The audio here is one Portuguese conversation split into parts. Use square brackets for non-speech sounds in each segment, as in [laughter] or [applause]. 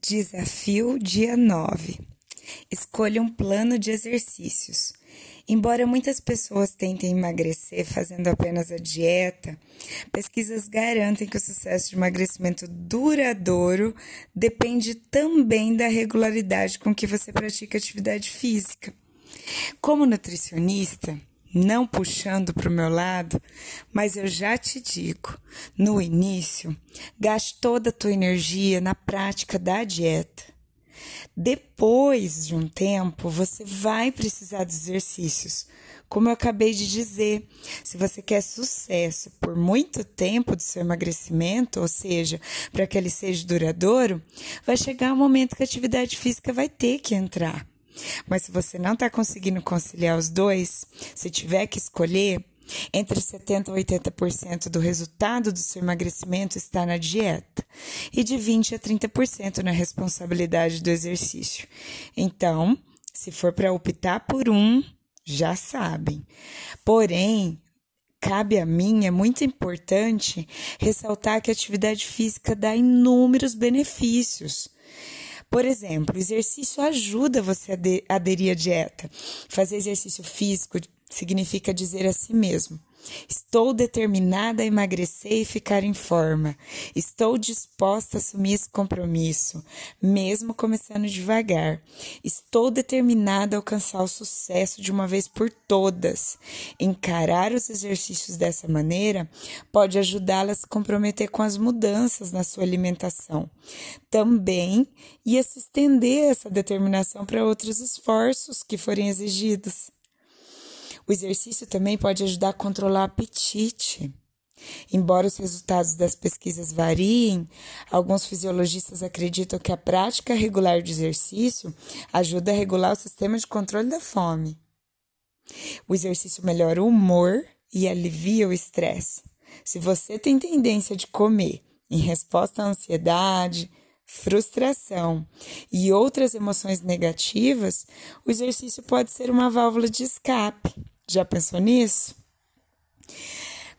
Desafio dia 9. Escolha um plano de exercícios. Embora muitas pessoas tentem emagrecer fazendo apenas a dieta, pesquisas garantem que o sucesso de emagrecimento duradouro depende também da regularidade com que você pratica atividade física. Como nutricionista, não puxando para o meu lado, mas eu já te digo: no início, gaste toda a tua energia na prática da dieta. Depois de um tempo, você vai precisar de exercícios. Como eu acabei de dizer, se você quer sucesso por muito tempo do seu emagrecimento, ou seja, para que ele seja duradouro, vai chegar um momento que a atividade física vai ter que entrar. Mas se você não está conseguindo conciliar os dois, se tiver que escolher, entre 70% e 80% do resultado do seu emagrecimento está na dieta e de 20% a 30% na responsabilidade do exercício. Então, se for para optar por um, já sabem. Porém, cabe a mim, é muito importante ressaltar que a atividade física dá inúmeros benefícios. Por exemplo, o exercício ajuda você a aderir à dieta. Fazer exercício físico significa dizer a si mesmo: Estou determinada a emagrecer e ficar em forma. Estou disposta a assumir esse compromisso, mesmo começando devagar. Estou determinada a alcançar o sucesso de uma vez por todas. Encarar os exercícios dessa maneira pode ajudá-la a se comprometer com as mudanças na sua alimentação. Também ia se estender essa determinação para outros esforços que forem exigidos. O exercício também pode ajudar a controlar o apetite. Embora os resultados das pesquisas variem, alguns fisiologistas acreditam que a prática regular de exercício ajuda a regular o sistema de controle da fome. O exercício melhora o humor e alivia o estresse. Se você tem tendência de comer em resposta à ansiedade, frustração e outras emoções negativas, o exercício pode ser uma válvula de escape. Já pensou nisso?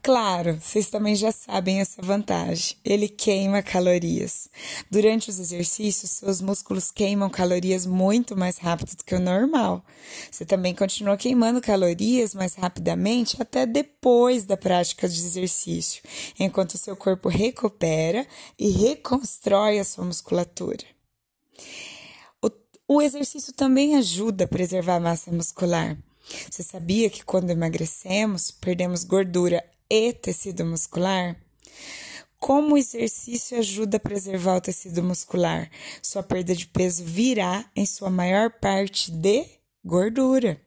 Claro, vocês também já sabem essa vantagem. Ele queima calorias. Durante os exercícios, seus músculos queimam calorias muito mais rápido do que o normal. Você também continua queimando calorias mais rapidamente até depois da prática de exercício, enquanto seu corpo recupera e reconstrói a sua musculatura. O, exercício também ajuda a preservar a massa muscular. Você sabia que quando emagrecemos, perdemos gordura e tecido muscular? Como o exercício ajuda a preservar o tecido muscular? Sua perda de peso virá, em sua maior parte, de gordura.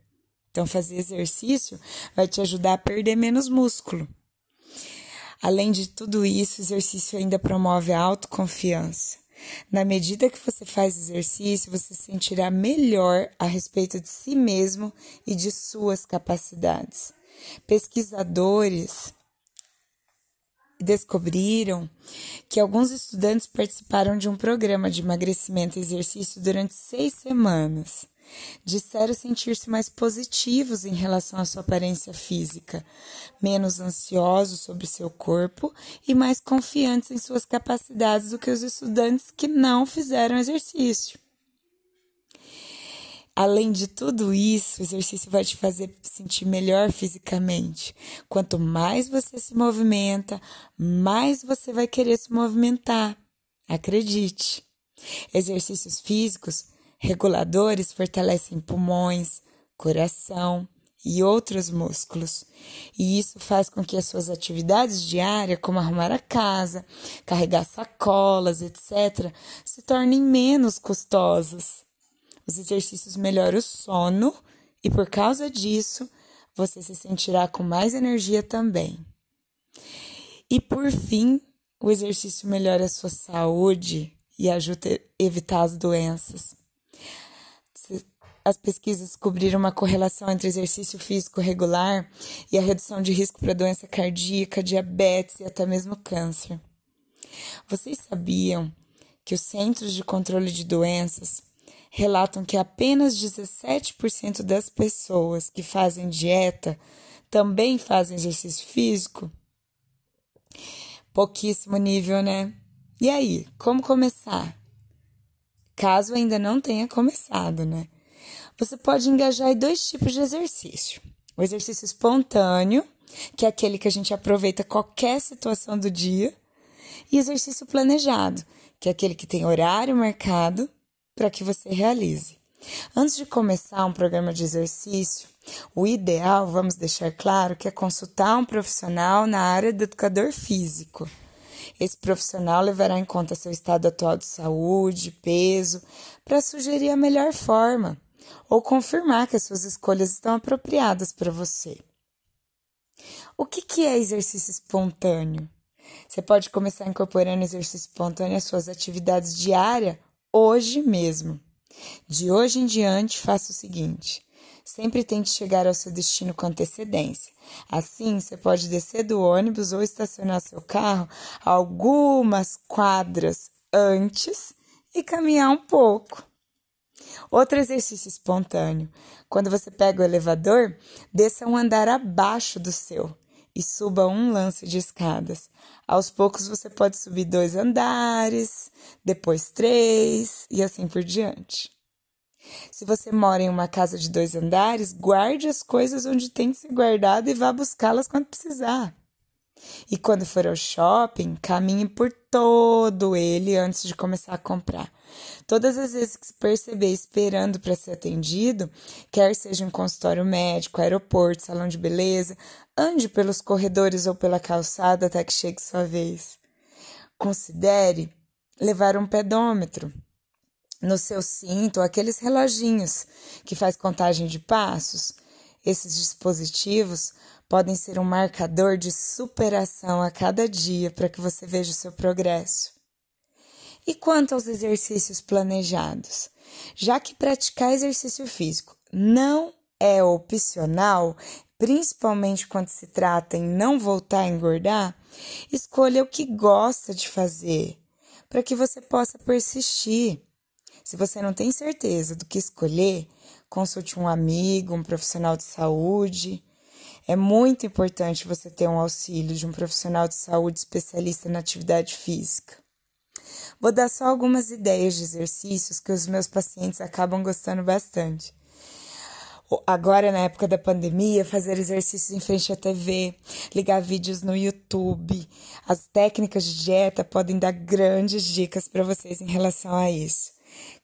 Então, fazer exercício vai te ajudar a perder menos músculo. Além de tudo isso, o exercício ainda promove a autoconfiança. Na medida que você faz exercício, você sentirá melhor a respeito de si mesmo e de suas capacidades. Pesquisadores descobriram que alguns estudantes participaram de um programa de emagrecimento e exercício durante seis semanas disseram sentir-se mais positivos em relação à sua aparência física, menos ansiosos sobre seu corpo e mais confiantes em suas capacidades do que os estudantes que não fizeram exercício. Além de tudo isso, o exercício vai te fazer sentir melhor fisicamente. Quanto mais você se movimenta, mais você vai querer se movimentar. Acredite. Exercícios físicos Reguladores fortalecem pulmões, coração e outros músculos. E isso faz com que as suas atividades diárias, como arrumar a casa, carregar sacolas, etc., se tornem menos custosas. Os exercícios melhoram o sono e, por causa disso, você se sentirá com mais energia também. E, por fim, o exercício melhora a sua saúde e ajuda a evitar as doenças as pesquisas descobriram uma correlação entre exercício físico regular e a redução de risco para doença cardíaca, diabetes e até mesmo câncer. Vocês sabiam que os Centros de Controle de Doenças relatam que apenas 17% das pessoas que fazem dieta também fazem exercício físico? Pouquíssimo nível, né? E aí, como começar? Caso ainda não tenha começado, né? Você pode engajar em dois tipos de exercício: o exercício espontâneo, que é aquele que a gente aproveita qualquer situação do dia, e exercício planejado, que é aquele que tem horário marcado para que você realize. Antes de começar um programa de exercício, o ideal, vamos deixar claro, que é consultar um profissional na área do educador físico. Esse profissional levará em conta seu estado atual de saúde, peso, para sugerir a melhor forma ou confirmar que as suas escolhas estão apropriadas para você. O que, que é exercício espontâneo? Você pode começar incorporando exercício espontâneo às suas atividades diárias hoje mesmo. De hoje em diante, faça o seguinte: sempre tente chegar ao seu destino com antecedência. Assim, você pode descer do ônibus ou estacionar seu carro algumas quadras antes e caminhar um pouco. Outro exercício espontâneo: quando você pega o elevador, desça um andar abaixo do seu e suba um lance de escadas. Aos poucos você pode subir dois andares, depois três e assim por diante. Se você mora em uma casa de dois andares, guarde as coisas onde tem que ser guardado e vá buscá-las quando precisar. E quando for ao shopping, caminhe por todo ele antes de começar a comprar. Todas as vezes que se perceber esperando para ser atendido, quer seja em consultório médico, aeroporto, salão de beleza, ande pelos corredores ou pela calçada até que chegue sua vez. Considere levar um pedômetro no seu cinto aqueles reloginhos que faz contagem de passos. Esses dispositivos podem ser um marcador de superação a cada dia para que você veja o seu progresso. E quanto aos exercícios planejados? Já que praticar exercício físico não é opcional, principalmente quando se trata em não voltar a engordar, escolha o que gosta de fazer para que você possa persistir. Se você não tem certeza do que escolher, consulte um amigo, um profissional de saúde. É muito importante você ter um auxílio de um profissional de saúde especialista na atividade física. Vou dar só algumas ideias de exercícios que os meus pacientes acabam gostando bastante. Agora, na época da pandemia, fazer exercícios em frente à TV, ligar vídeos no YouTube. As técnicas de dieta podem dar grandes dicas para vocês em relação a isso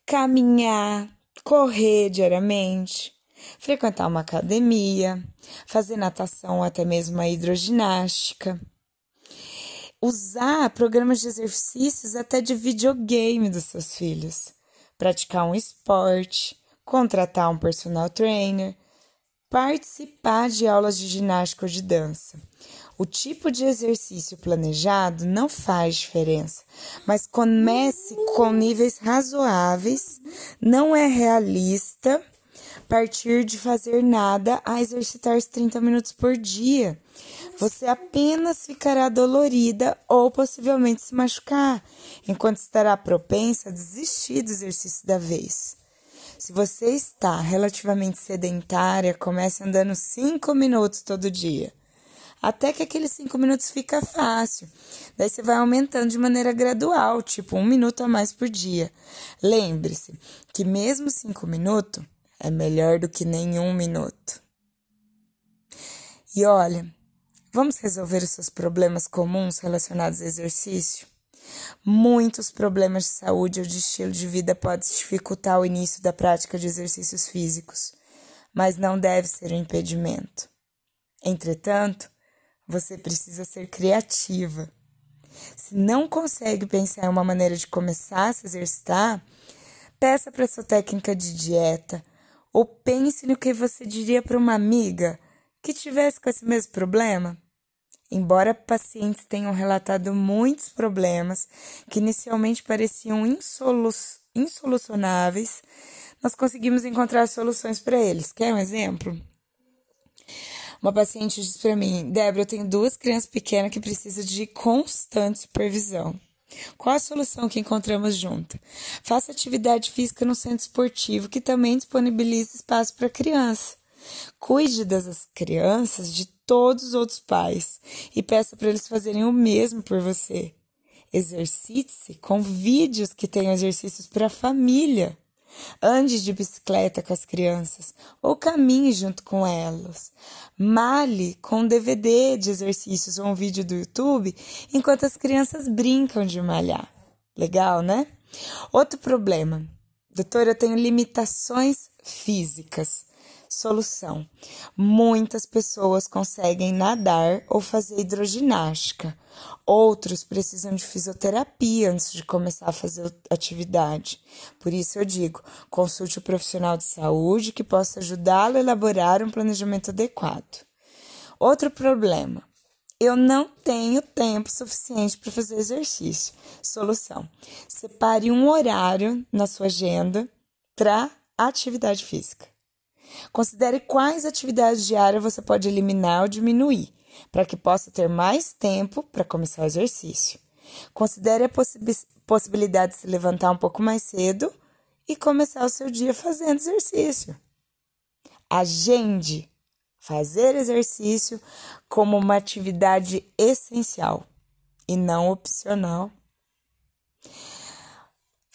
caminhar, correr diariamente, frequentar uma academia, fazer natação ou até mesmo a hidroginástica. Usar programas de exercícios até de videogame dos seus filhos, praticar um esporte, contratar um personal trainer, participar de aulas de ginástica ou de dança. O tipo de exercício planejado não faz diferença, mas comece com níveis razoáveis. Não é realista partir de fazer nada a exercitar-se 30 minutos por dia. Você apenas ficará dolorida ou possivelmente se machucar, enquanto estará propensa a desistir do exercício da vez. Se você está relativamente sedentária, comece andando 5 minutos todo dia até que aqueles cinco minutos fica fácil. Daí você vai aumentando de maneira gradual, tipo um minuto a mais por dia. Lembre-se que mesmo cinco minutos é melhor do que nenhum minuto. E olha, vamos resolver os seus problemas comuns relacionados ao exercício? Muitos problemas de saúde ou de estilo de vida podem dificultar o início da prática de exercícios físicos, mas não deve ser um impedimento. Entretanto, você precisa ser criativa. Se não consegue pensar em uma maneira de começar a se exercitar, peça para sua técnica de dieta ou pense no que você diria para uma amiga que tivesse com esse mesmo problema. Embora pacientes tenham relatado muitos problemas que inicialmente pareciam insolu insolucionáveis, nós conseguimos encontrar soluções para eles. Quer um exemplo? Uma paciente disse para mim: Débora, eu tenho duas crianças pequenas que precisam de constante supervisão. Qual a solução que encontramos junto? Faça atividade física no centro esportivo, que também disponibiliza espaço para criança. Cuide das crianças de todos os outros pais e peça para eles fazerem o mesmo por você. Exercite-se com vídeos que tenham exercícios para a família. Ande de bicicleta com as crianças ou caminhe junto com elas. Male com um DVD de exercícios ou um vídeo do YouTube enquanto as crianças brincam de malhar. Legal, né? Outro problema. Doutora, eu tenho limitações físicas. Solução: muitas pessoas conseguem nadar ou fazer hidroginástica. Outros precisam de fisioterapia antes de começar a fazer atividade. Por isso eu digo: consulte o profissional de saúde que possa ajudá-lo a elaborar um planejamento adequado. Outro problema: eu não tenho tempo suficiente para fazer exercício. Solução: separe um horário na sua agenda para atividade física. Considere quais atividades diárias você pode eliminar ou diminuir, para que possa ter mais tempo para começar o exercício. Considere a possibilidade de se levantar um pouco mais cedo e começar o seu dia fazendo exercício. Agende fazer exercício como uma atividade essencial e não opcional.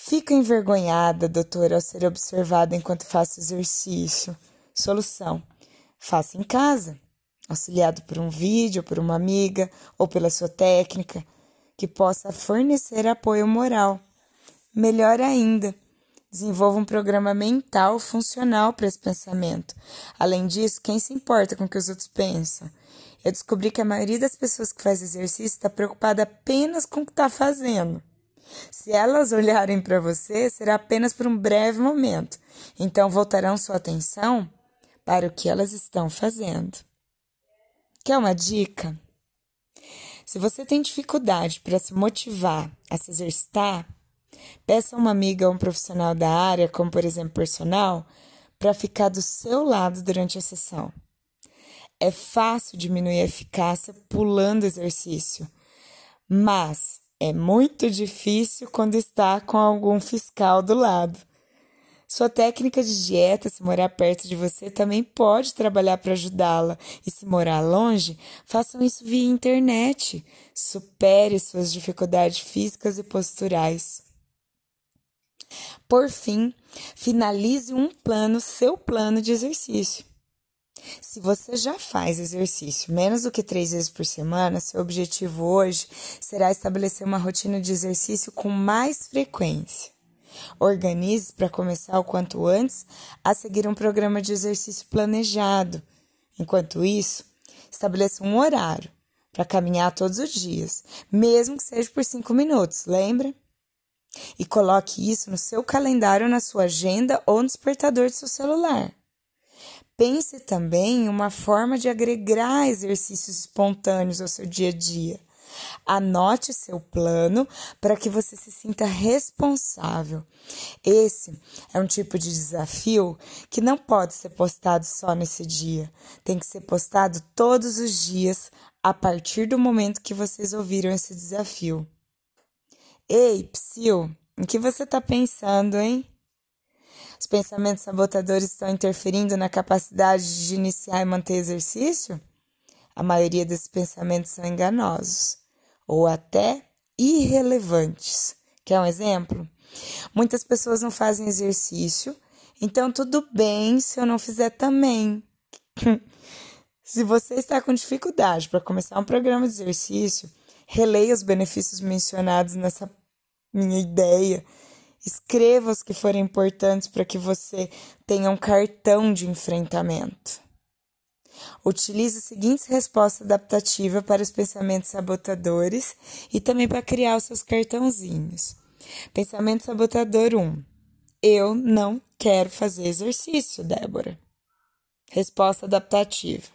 Fico envergonhada, doutora, ao ser observada enquanto faço exercício. Solução: faça em casa, auxiliado por um vídeo, por uma amiga ou pela sua técnica, que possa fornecer apoio moral. Melhor ainda, desenvolva um programa mental funcional para esse pensamento. Além disso, quem se importa com o que os outros pensam? Eu descobri que a maioria das pessoas que faz exercício está preocupada apenas com o que está fazendo. Se elas olharem para você, será apenas por um breve momento. Então voltarão sua atenção para o que elas estão fazendo. Quer uma dica? Se você tem dificuldade para se motivar a se exercitar, peça a uma amiga ou um profissional da área, como por exemplo personal, para ficar do seu lado durante a sessão. É fácil diminuir a eficácia pulando exercício, mas é muito difícil quando está com algum fiscal do lado. Sua técnica de dieta, se morar perto de você, também pode trabalhar para ajudá-la. E se morar longe, façam isso via internet. Supere suas dificuldades físicas e posturais. Por fim, finalize um plano, seu plano de exercício. Se você já faz exercício menos do que três vezes por semana, seu objetivo hoje será estabelecer uma rotina de exercício com mais frequência. Organize para começar o quanto antes a seguir um programa de exercício planejado. Enquanto isso, estabeleça um horário para caminhar todos os dias, mesmo que seja por cinco minutos, lembra? E coloque isso no seu calendário, na sua agenda ou no despertador do seu celular. Pense também em uma forma de agregar exercícios espontâneos ao seu dia a dia. Anote seu plano para que você se sinta responsável. Esse é um tipo de desafio que não pode ser postado só nesse dia. Tem que ser postado todos os dias a partir do momento que vocês ouviram esse desafio. Ei, Psyu, em que você está pensando, hein? Os pensamentos sabotadores estão interferindo na capacidade de iniciar e manter exercício? A maioria desses pensamentos são enganosos ou até irrelevantes. Quer um exemplo? Muitas pessoas não fazem exercício, então tudo bem se eu não fizer também. [laughs] se você está com dificuldade para começar um programa de exercício, releia os benefícios mencionados nessa minha ideia Escreva os que forem importantes para que você tenha um cartão de enfrentamento. Utilize as seguintes respostas adaptativas para os pensamentos sabotadores e também para criar os seus cartãozinhos. Pensamento sabotador 1. Eu não quero fazer exercício, Débora. Resposta adaptativa.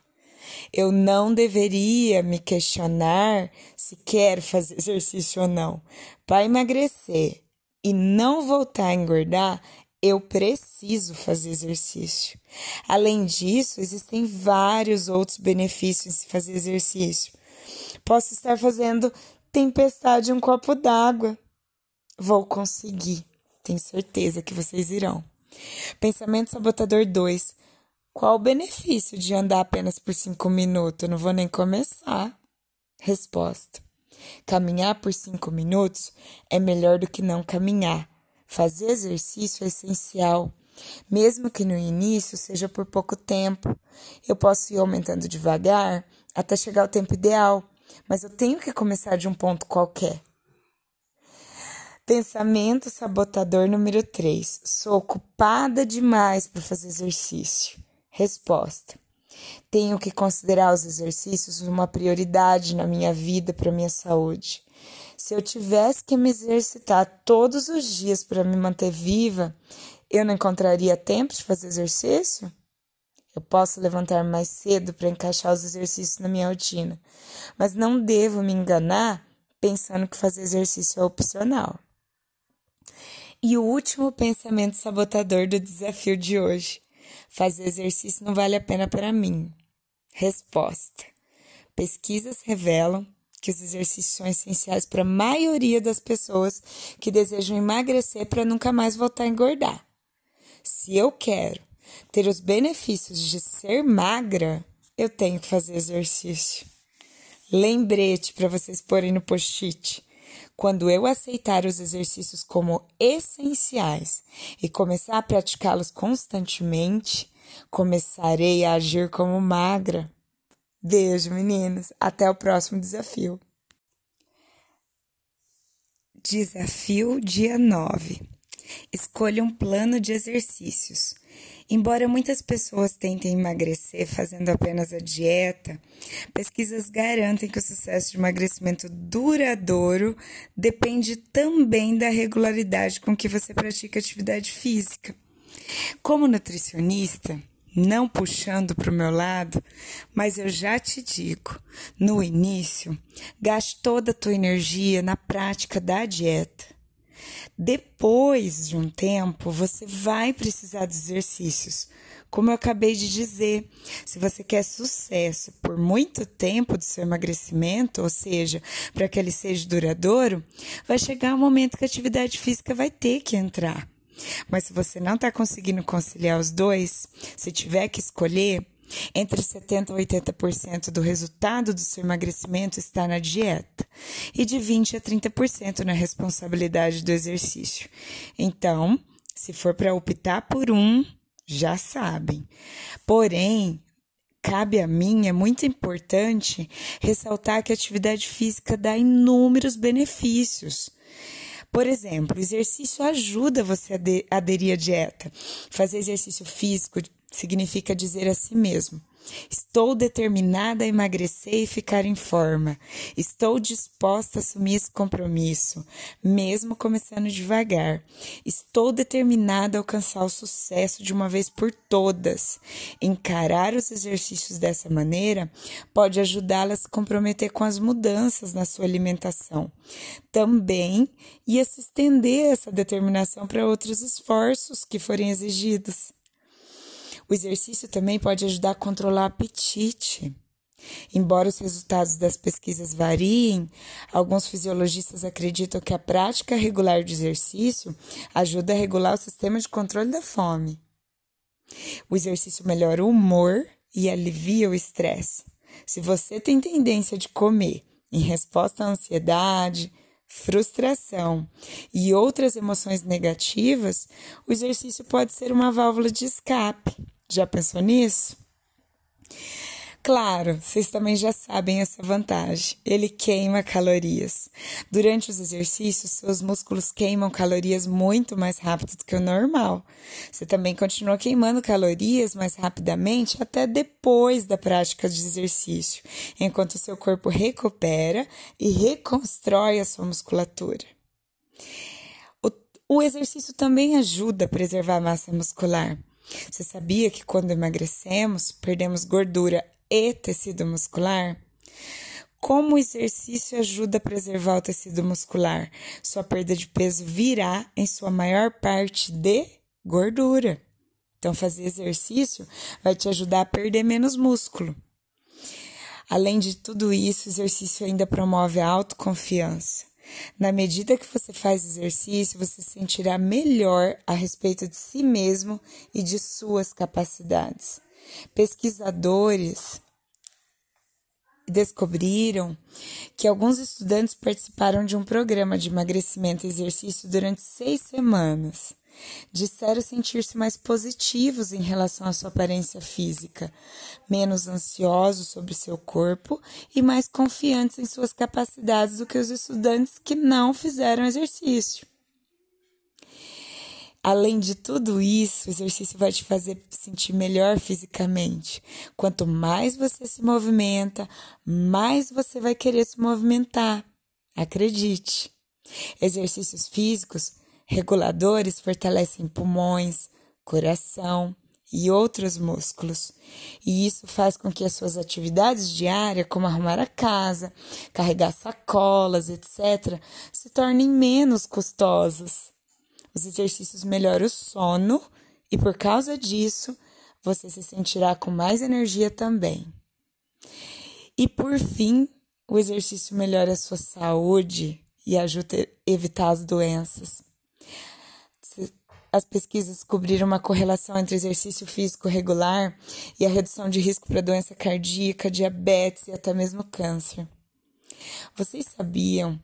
Eu não deveria me questionar se quero fazer [laughs] exercício ou não. Para emagrecer, e não voltar a engordar, eu preciso fazer exercício. Além disso, existem vários outros benefícios em se fazer exercício. Posso estar fazendo tempestade em um copo d'água. Vou conseguir. Tenho certeza que vocês irão. Pensamento sabotador 2. Qual o benefício de andar apenas por cinco minutos? Eu não vou nem começar. Resposta. Caminhar por cinco minutos é melhor do que não caminhar. Fazer exercício é essencial, mesmo que no início seja por pouco tempo. Eu posso ir aumentando devagar até chegar ao tempo ideal, mas eu tenho que começar de um ponto qualquer. Pensamento sabotador número 3. Sou ocupada demais para fazer exercício. Resposta: Tenho que considerar os exercícios uma prioridade na minha vida para minha saúde. Se eu tivesse que me exercitar todos os dias para me manter viva, eu não encontraria tempo de fazer exercício? Eu posso levantar mais cedo para encaixar os exercícios na minha rotina, mas não devo me enganar pensando que fazer exercício é opcional. E o último pensamento sabotador do desafio de hoje: fazer exercício não vale a pena para mim. Resposta: pesquisas revelam que os exercícios são essenciais para a maioria das pessoas que desejam emagrecer para nunca mais voltar a engordar. Se eu quero ter os benefícios de ser magra, eu tenho que fazer exercício. Lembrete para vocês porem no post-it. Quando eu aceitar os exercícios como essenciais e começar a praticá-los constantemente, começarei a agir como magra. Beijo, meninas. Até o próximo desafio. Desafio dia 9. Escolha um plano de exercícios. Embora muitas pessoas tentem emagrecer fazendo apenas a dieta, pesquisas garantem que o sucesso de emagrecimento duradouro depende também da regularidade com que você pratica atividade física. Como nutricionista, não puxando para o meu lado, mas eu já te digo: no início, gaste toda a tua energia na prática da dieta. Depois de um tempo, você vai precisar de exercícios. Como eu acabei de dizer, se você quer sucesso por muito tempo do seu emagrecimento, ou seja, para que ele seja duradouro, vai chegar um momento que a atividade física vai ter que entrar. Mas se você não está conseguindo conciliar os dois, se tiver que escolher, entre 70% e 80% do resultado do seu emagrecimento está na dieta e de 20% a 30% na responsabilidade do exercício. Então, se for para optar por um, já sabem. Porém, cabe a mim, é muito importante ressaltar que a atividade física dá inúmeros benefícios. Por exemplo, exercício ajuda você a aderir à dieta. Fazer exercício físico significa dizer a si mesmo: Estou determinada a emagrecer e ficar em forma. Estou disposta a assumir esse compromisso, mesmo começando devagar. Estou determinada a alcançar o sucesso de uma vez por todas. Encarar os exercícios dessa maneira pode ajudá-la a se comprometer com as mudanças na sua alimentação. Também ia se estender essa determinação para outros esforços que forem exigidos. O exercício também pode ajudar a controlar o apetite. Embora os resultados das pesquisas variem, alguns fisiologistas acreditam que a prática regular de exercício ajuda a regular o sistema de controle da fome. O exercício melhora o humor e alivia o estresse. Se você tem tendência de comer em resposta à ansiedade, frustração e outras emoções negativas, o exercício pode ser uma válvula de escape. Já pensou nisso? Claro, vocês também já sabem essa vantagem. Ele queima calorias. Durante os exercícios, seus músculos queimam calorias muito mais rápido do que o normal. Você também continua queimando calorias mais rapidamente até depois da prática de exercício, enquanto seu corpo recupera e reconstrói a sua musculatura. O, o exercício também ajuda a preservar a massa muscular. Você sabia que quando emagrecemos, perdemos gordura e tecido muscular? Como o exercício ajuda a preservar o tecido muscular? Sua perda de peso virá, em sua maior parte, de gordura. Então, fazer exercício vai te ajudar a perder menos músculo. Além de tudo isso, o exercício ainda promove a autoconfiança. Na medida que você faz exercício, você se sentirá melhor a respeito de si mesmo e de suas capacidades. Pesquisadores descobriram que alguns estudantes participaram de um programa de emagrecimento e exercício durante seis semanas. Disseram sentir-se mais positivos em relação à sua aparência física, menos ansiosos sobre seu corpo e mais confiantes em suas capacidades do que os estudantes que não fizeram exercício. Além de tudo isso, o exercício vai te fazer sentir melhor fisicamente. Quanto mais você se movimenta, mais você vai querer se movimentar. Acredite. Exercícios físicos reguladores fortalecem pulmões, coração e outros músculos. E isso faz com que as suas atividades diárias, como arrumar a casa, carregar sacolas, etc., se tornem menos custosas. Os exercícios melhoram o sono e, por causa disso, você se sentirá com mais energia também. E, por fim, o exercício melhora a sua saúde e ajuda a evitar as doenças. As pesquisas descobriram uma correlação entre exercício físico regular e a redução de risco para doença cardíaca, diabetes e até mesmo câncer. Vocês sabiam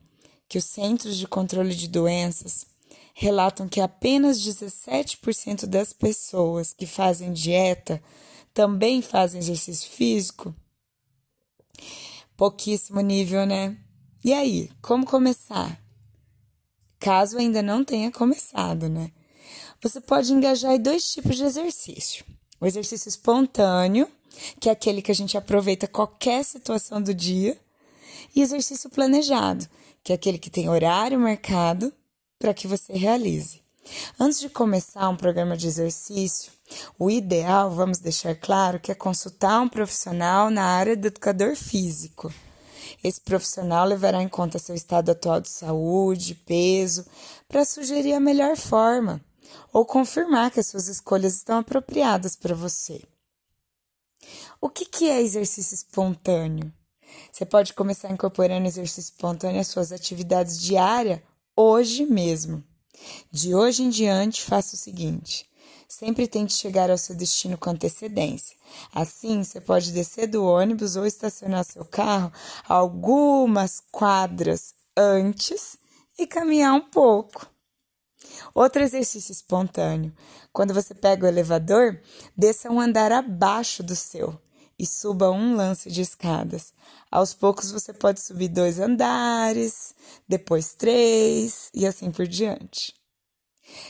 que os Centros de Controle de Doenças relatam que apenas 17% das pessoas que fazem dieta também fazem exercício físico? Pouquíssimo nível, né? E aí, como começar? Caso ainda não tenha começado, né? Você pode engajar em dois tipos de exercício: o exercício espontâneo, que é aquele que a gente aproveita qualquer situação do dia, e exercício planejado, que é aquele que tem horário marcado para que você realize. Antes de começar um programa de exercício, o ideal, vamos deixar claro, que é consultar um profissional na área do educador físico. Esse profissional levará em conta seu estado atual de saúde, peso, para sugerir a melhor forma ou confirmar que as suas escolhas estão apropriadas para você. O que, que é exercício espontâneo? Você pode começar incorporando exercício espontâneo às suas atividades diárias hoje mesmo. De hoje em diante, faça o seguinte: sempre tente chegar ao seu destino com antecedência. Assim, você pode descer do ônibus ou estacionar seu carro algumas quadras antes e caminhar um pouco. Outro exercício espontâneo: quando você pega o elevador, desça um andar abaixo do seu e suba um lance de escadas. Aos poucos você pode subir dois andares, depois três e assim por diante.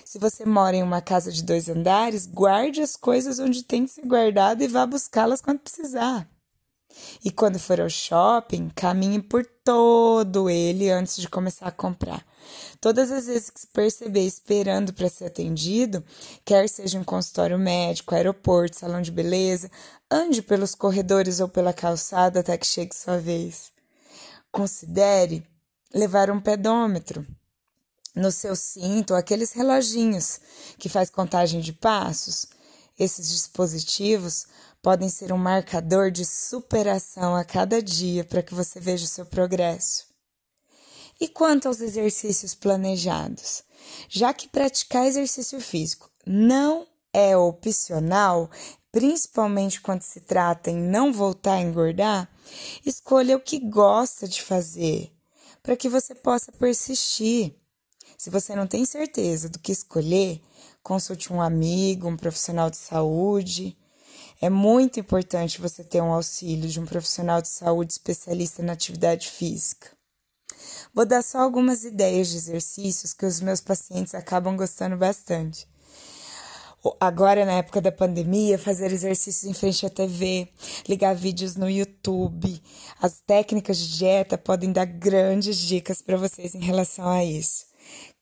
Se você mora em uma casa de dois andares, guarde as coisas onde tem que ser guardado e vá buscá-las quando precisar. E quando for ao shopping, caminhe por todo ele antes de começar a comprar. Todas as vezes que se perceber esperando para ser atendido, quer seja em consultório médico, aeroporto, salão de beleza, ande pelos corredores ou pela calçada até que chegue sua vez. Considere levar um pedômetro no seu cinto, aqueles reloginhos que faz contagem de passos. Esses dispositivos podem ser um marcador de superação a cada dia para que você veja o seu progresso. E quanto aos exercícios planejados? Já que praticar exercício físico não é opcional, principalmente quando se trata em não voltar a engordar, escolha o que gosta de fazer para que você possa persistir. Se você não tem certeza do que escolher, consulte um amigo, um profissional de saúde. É muito importante você ter um auxílio de um profissional de saúde especialista na atividade física. Vou dar só algumas ideias de exercícios que os meus pacientes acabam gostando bastante. Agora, na época da pandemia, fazer exercícios em frente à TV, ligar vídeos no YouTube. As técnicas de dieta podem dar grandes dicas para vocês em relação a isso.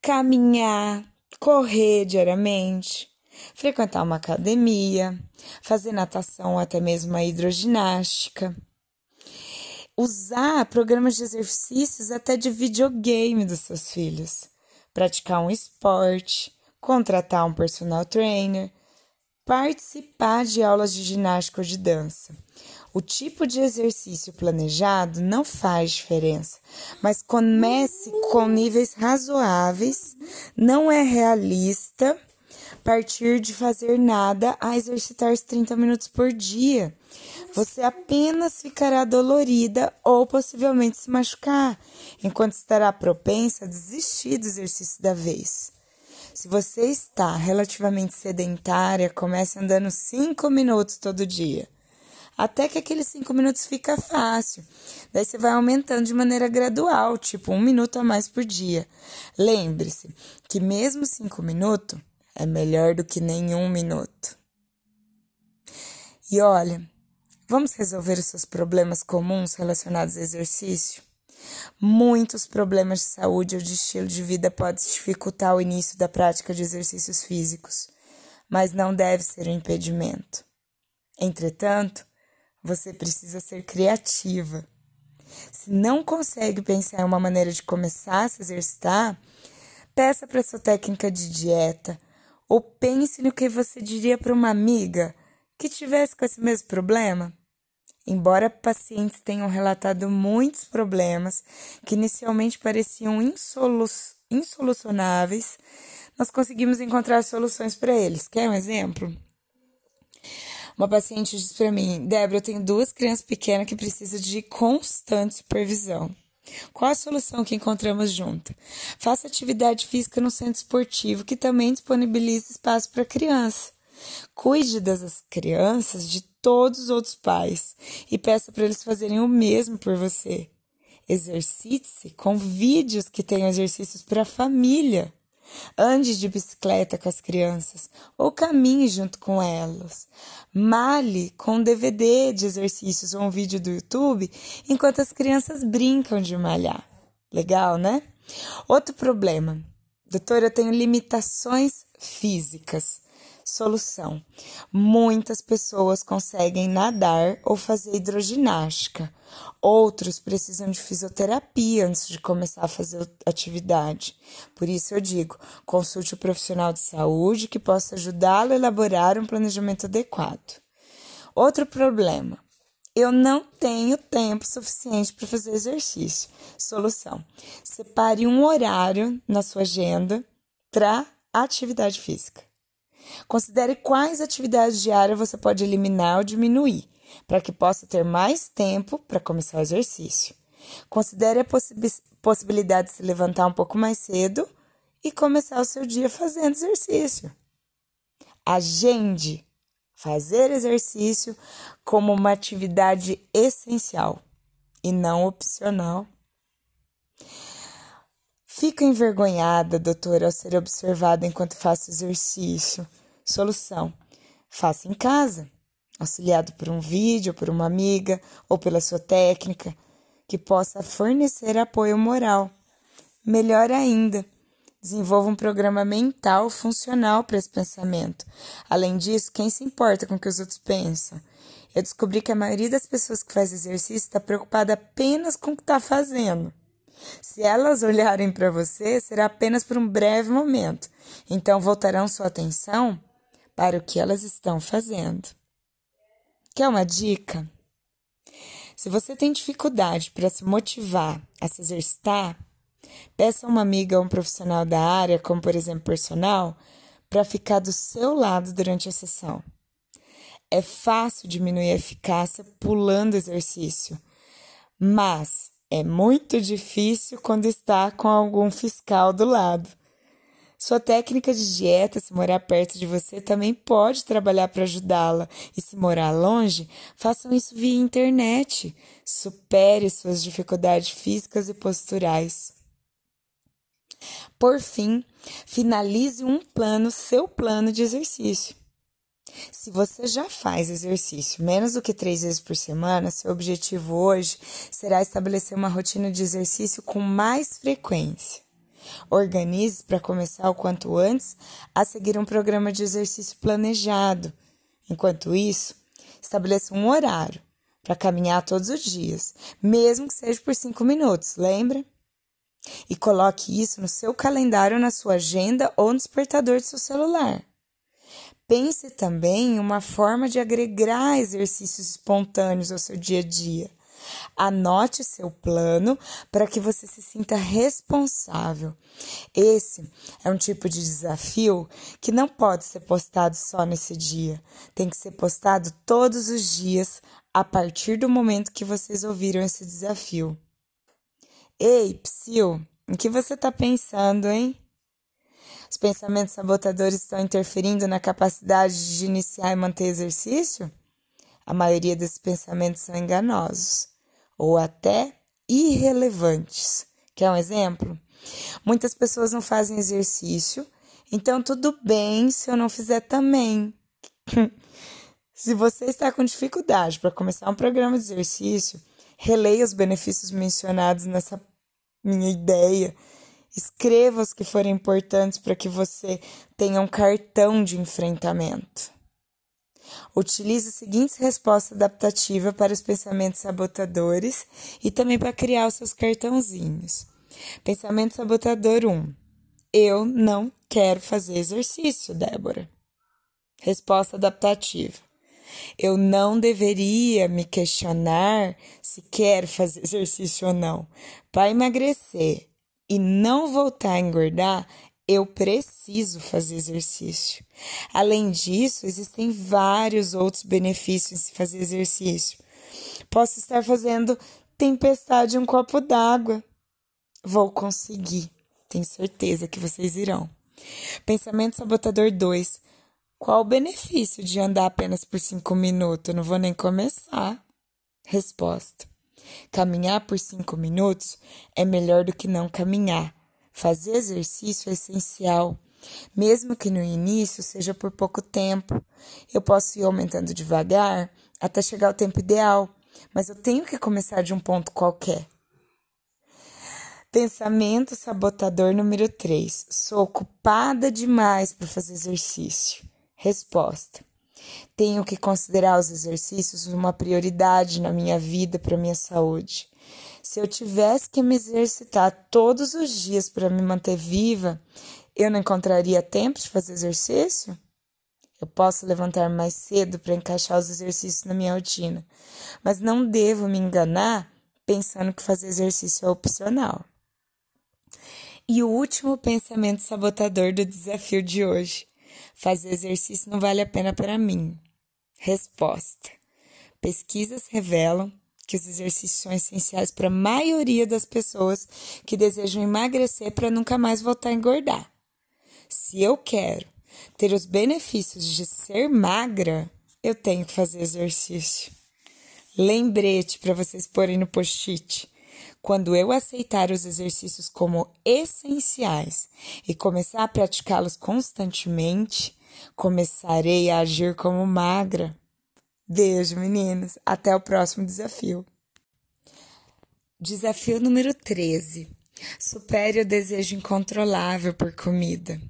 Caminhar, correr diariamente, frequentar uma academia, fazer natação ou até mesmo a hidroginástica, usar programas de exercícios até de videogame dos seus filhos, praticar um esporte, contratar um personal trainer, participar de aulas de ginástica ou de dança. O tipo de exercício planejado não faz diferença, mas comece com níveis razoáveis, não é realista partir de fazer nada a exercitar 30 minutos por dia. você apenas ficará dolorida ou possivelmente se machucar, enquanto estará propensa a desistir do exercício da vez. Se você está relativamente sedentária, comece andando 5 minutos todo dia. Até que aqueles 5 minutos fica fácil. Daí você vai aumentando de maneira gradual, tipo um minuto a mais por dia. Lembre-se que mesmo 5 minutos é melhor do que nenhum minuto. E olha, vamos resolver os seus problemas comuns relacionados ao exercício? Muitos problemas de saúde ou de estilo de vida podem dificultar o início da prática de exercícios físicos, mas não deve ser um impedimento. Entretanto, você precisa ser criativa. Se não consegue pensar em uma maneira de começar a se exercitar, peça para sua técnica de dieta ou pense no que você diria para uma amiga que tivesse com esse mesmo problema. Embora pacientes tenham relatado muitos problemas que inicialmente pareciam insolu insolucionáveis, nós conseguimos encontrar soluções para eles. Quer um exemplo? Uma paciente disse para mim: Débora, eu tenho duas crianças pequenas que precisam de constante supervisão. Qual a solução que encontramos junto? Faça atividade física no centro esportivo, que também disponibiliza espaço para criança. Cuide das crianças de todos os outros pais e peça para eles fazerem o mesmo por você. Exercite-se com vídeos que tenham exercícios para a família. Ande de bicicleta com as crianças ou caminhe junto com elas. Male com um DVD de exercícios ou um vídeo do YouTube enquanto as crianças brincam de malhar. Legal, né? Outro problema. Doutora, eu tenho limitações físicas. Solução: muitas pessoas conseguem nadar ou fazer hidroginástica. Outros precisam de fisioterapia antes de começar a fazer atividade. Por isso eu digo: consulte o profissional de saúde que possa ajudá-lo a elaborar um planejamento adequado. Outro problema: eu não tenho tempo suficiente para fazer exercício. Solução: separe um horário na sua agenda para atividade física. Considere quais atividades diárias você pode eliminar ou diminuir, para que possa ter mais tempo para começar o exercício. Considere a possibilidade de se levantar um pouco mais cedo e começar o seu dia fazendo exercício. Agende fazer exercício como uma atividade essencial e não opcional. Fico envergonhada, doutora, ao ser observada enquanto faço exercício. Solução: faça em casa, auxiliado por um vídeo, por uma amiga ou pela sua técnica, que possa fornecer apoio moral. Melhor ainda, desenvolva um programa mental funcional para esse pensamento. Além disso, quem se importa com o que os outros pensam? Eu descobri que a maioria das pessoas que faz exercício está preocupada apenas com o que está fazendo. Se elas olharem para você, será apenas por um breve momento. Então voltarão sua atenção para o que elas estão fazendo. Quer uma dica? Se você tem dificuldade para se motivar a se exercitar, peça a uma amiga ou um profissional da área, como por exemplo personal, para ficar do seu lado durante a sessão. É fácil diminuir a eficácia pulando exercício, mas é muito difícil quando está com algum fiscal do lado. Sua técnica de dieta, se morar perto de você, também pode trabalhar para ajudá-la. E se morar longe, façam isso via internet. Supere suas dificuldades físicas e posturais. Por fim, finalize um plano, seu plano de exercício. Se você já faz exercício menos do que três vezes por semana, seu objetivo hoje será estabelecer uma rotina de exercício com mais frequência. Organize para começar o quanto antes a seguir um programa de exercício planejado. Enquanto isso, estabeleça um horário para caminhar todos os dias, mesmo que seja por cinco minutos, lembra? E coloque isso no seu calendário, na sua agenda ou no despertador do seu celular. Pense também em uma forma de agregar exercícios espontâneos ao seu dia a dia. Anote seu plano para que você se sinta responsável. Esse é um tipo de desafio que não pode ser postado só nesse dia. Tem que ser postado todos os dias a partir do momento que vocês ouviram esse desafio. Ei, Psyu, em que você está pensando, hein? Os pensamentos sabotadores estão interferindo na capacidade de iniciar e manter exercício? A maioria desses pensamentos são enganosos ou até irrelevantes. Quer um exemplo? Muitas pessoas não fazem exercício, então tudo bem se eu não fizer também. [laughs] se você está com dificuldade para começar um programa de exercício, releia os benefícios mencionados nessa minha ideia Escreva os que forem importantes para que você tenha um cartão de enfrentamento. Utilize as seguintes respostas adaptativas para os pensamentos sabotadores e também para criar os seus cartãozinhos. Pensamento sabotador 1. Eu não quero fazer exercício, Débora. Resposta adaptativa. Eu não deveria me questionar se quero fazer [laughs] exercício ou não. Para emagrecer, e não voltar a engordar, eu preciso fazer exercício. Além disso, existem vários outros benefícios em se fazer exercício. Posso estar fazendo tempestade em um copo d'água. Vou conseguir. Tenho certeza que vocês irão. Pensamento sabotador 2. Qual o benefício de andar apenas por cinco minutos? não vou nem começar. Resposta. Caminhar por cinco minutos é melhor do que não caminhar. Fazer exercício é essencial, mesmo que no início seja por pouco tempo. Eu posso ir aumentando devagar até chegar ao tempo ideal, mas eu tenho que começar de um ponto qualquer. Pensamento sabotador número 3. Sou ocupada demais para fazer exercício. Resposta: tenho que considerar os exercícios uma prioridade na minha vida para minha saúde. Se eu tivesse que me exercitar todos os dias para me manter viva, eu não encontraria tempo de fazer exercício? Eu posso levantar mais cedo para encaixar os exercícios na minha rotina, mas não devo me enganar pensando que fazer exercício é opcional. E o último pensamento sabotador do desafio de hoje. Fazer exercício não vale a pena para mim. Resposta: Pesquisas revelam que os exercícios são essenciais para a maioria das pessoas que desejam emagrecer para nunca mais voltar a engordar. Se eu quero ter os benefícios de ser magra, eu tenho que fazer exercício. Lembrete para vocês porem no post-it. Quando eu aceitar os exercícios como essenciais e começar a praticá-los constantemente, começarei a agir como magra. Beijo, meninas. Até o próximo desafio. Desafio número 13. Supere o desejo incontrolável por comida.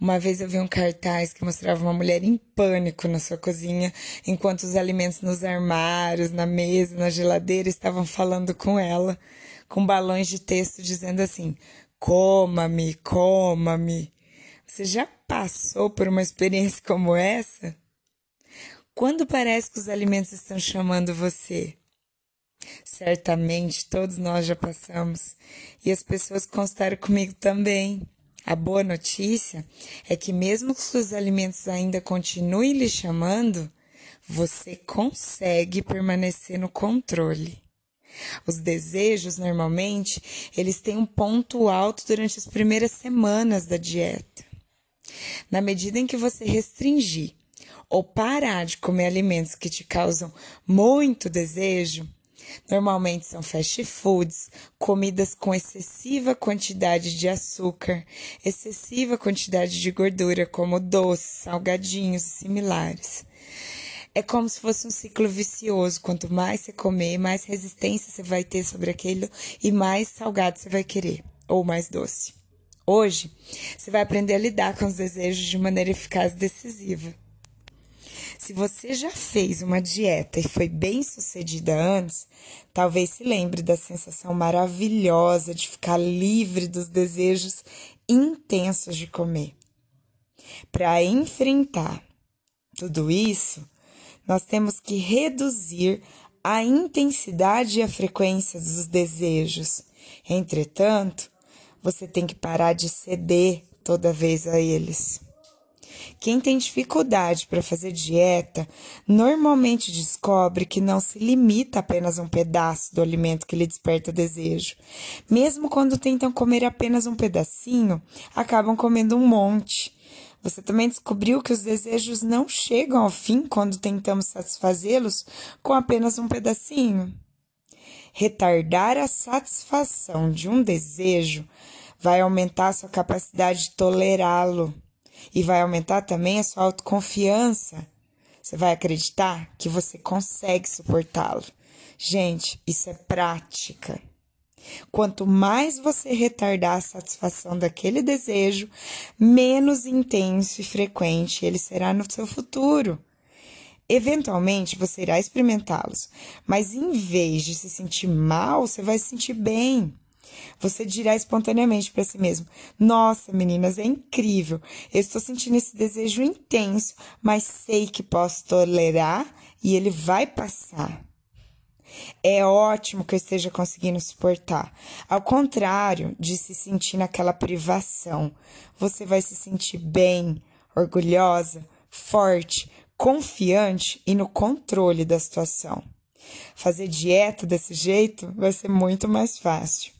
Uma vez eu vi um cartaz que mostrava uma mulher em pânico na sua cozinha, enquanto os alimentos nos armários, na mesa, na geladeira estavam falando com ela, com balões de texto dizendo assim: coma-me, coma-me. Você já passou por uma experiência como essa? Quando parece que os alimentos estão chamando você? Certamente todos nós já passamos e as pessoas constaram comigo também. A boa notícia é que, mesmo que os alimentos ainda continuem lhe chamando, você consegue permanecer no controle. Os desejos, normalmente, eles têm um ponto alto durante as primeiras semanas da dieta. Na medida em que você restringir ou parar de comer alimentos que te causam muito desejo, Normalmente são fast foods, comidas com excessiva quantidade de açúcar, excessiva quantidade de gordura, como doces, salgadinhos e similares. É como se fosse um ciclo vicioso. Quanto mais você comer, mais resistência você vai ter sobre aquilo e mais salgado você vai querer, ou mais doce. Hoje, você vai aprender a lidar com os desejos de maneira eficaz e decisiva. Se você já fez uma dieta e foi bem sucedida antes, talvez se lembre da sensação maravilhosa de ficar livre dos desejos intensos de comer. Para enfrentar tudo isso, nós temos que reduzir a intensidade e a frequência dos desejos. Entretanto, você tem que parar de ceder toda vez a eles. Quem tem dificuldade para fazer dieta normalmente descobre que não se limita apenas a um pedaço do alimento que lhe desperta desejo. Mesmo quando tentam comer apenas um pedacinho, acabam comendo um monte. Você também descobriu que os desejos não chegam ao fim quando tentamos satisfazê-los com apenas um pedacinho. Retardar a satisfação de um desejo vai aumentar sua capacidade de tolerá-lo e vai aumentar também a sua autoconfiança. Você vai acreditar que você consegue suportá-lo. Gente, isso é prática. Quanto mais você retardar a satisfação daquele desejo, menos intenso e frequente ele será no seu futuro. Eventualmente você irá experimentá-los, mas em vez de se sentir mal, você vai se sentir bem. Você dirá espontaneamente para si mesmo: Nossa, meninas, é incrível. Eu estou sentindo esse desejo intenso, mas sei que posso tolerar e ele vai passar. É ótimo que eu esteja conseguindo suportar. Ao contrário de se sentir naquela privação, você vai se sentir bem, orgulhosa, forte, confiante e no controle da situação. Fazer dieta desse jeito vai ser muito mais fácil.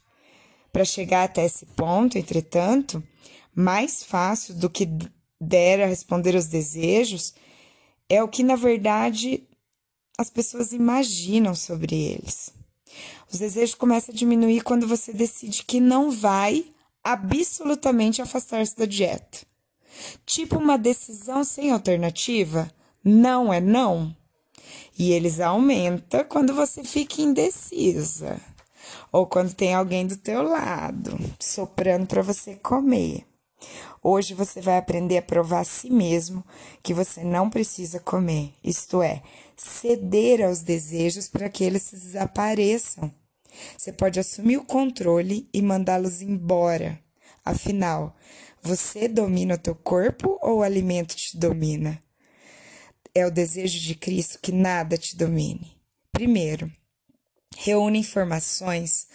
Para chegar até esse ponto, entretanto, mais fácil do que der a responder os desejos é o que, na verdade, as pessoas imaginam sobre eles. Os desejos começam a diminuir quando você decide que não vai absolutamente afastar-se da dieta. Tipo uma decisão sem alternativa? Não é não. E eles aumentam quando você fica indecisa ou quando tem alguém do teu lado soprando para você comer. Hoje você vai aprender a provar a si mesmo que você não precisa comer, isto é, ceder aos desejos para que eles desapareçam. Você pode assumir o controle e mandá-los embora. Afinal, você domina o teu corpo ou o alimento te domina? É o desejo de Cristo que nada te domine. Primeiro, Reúne informações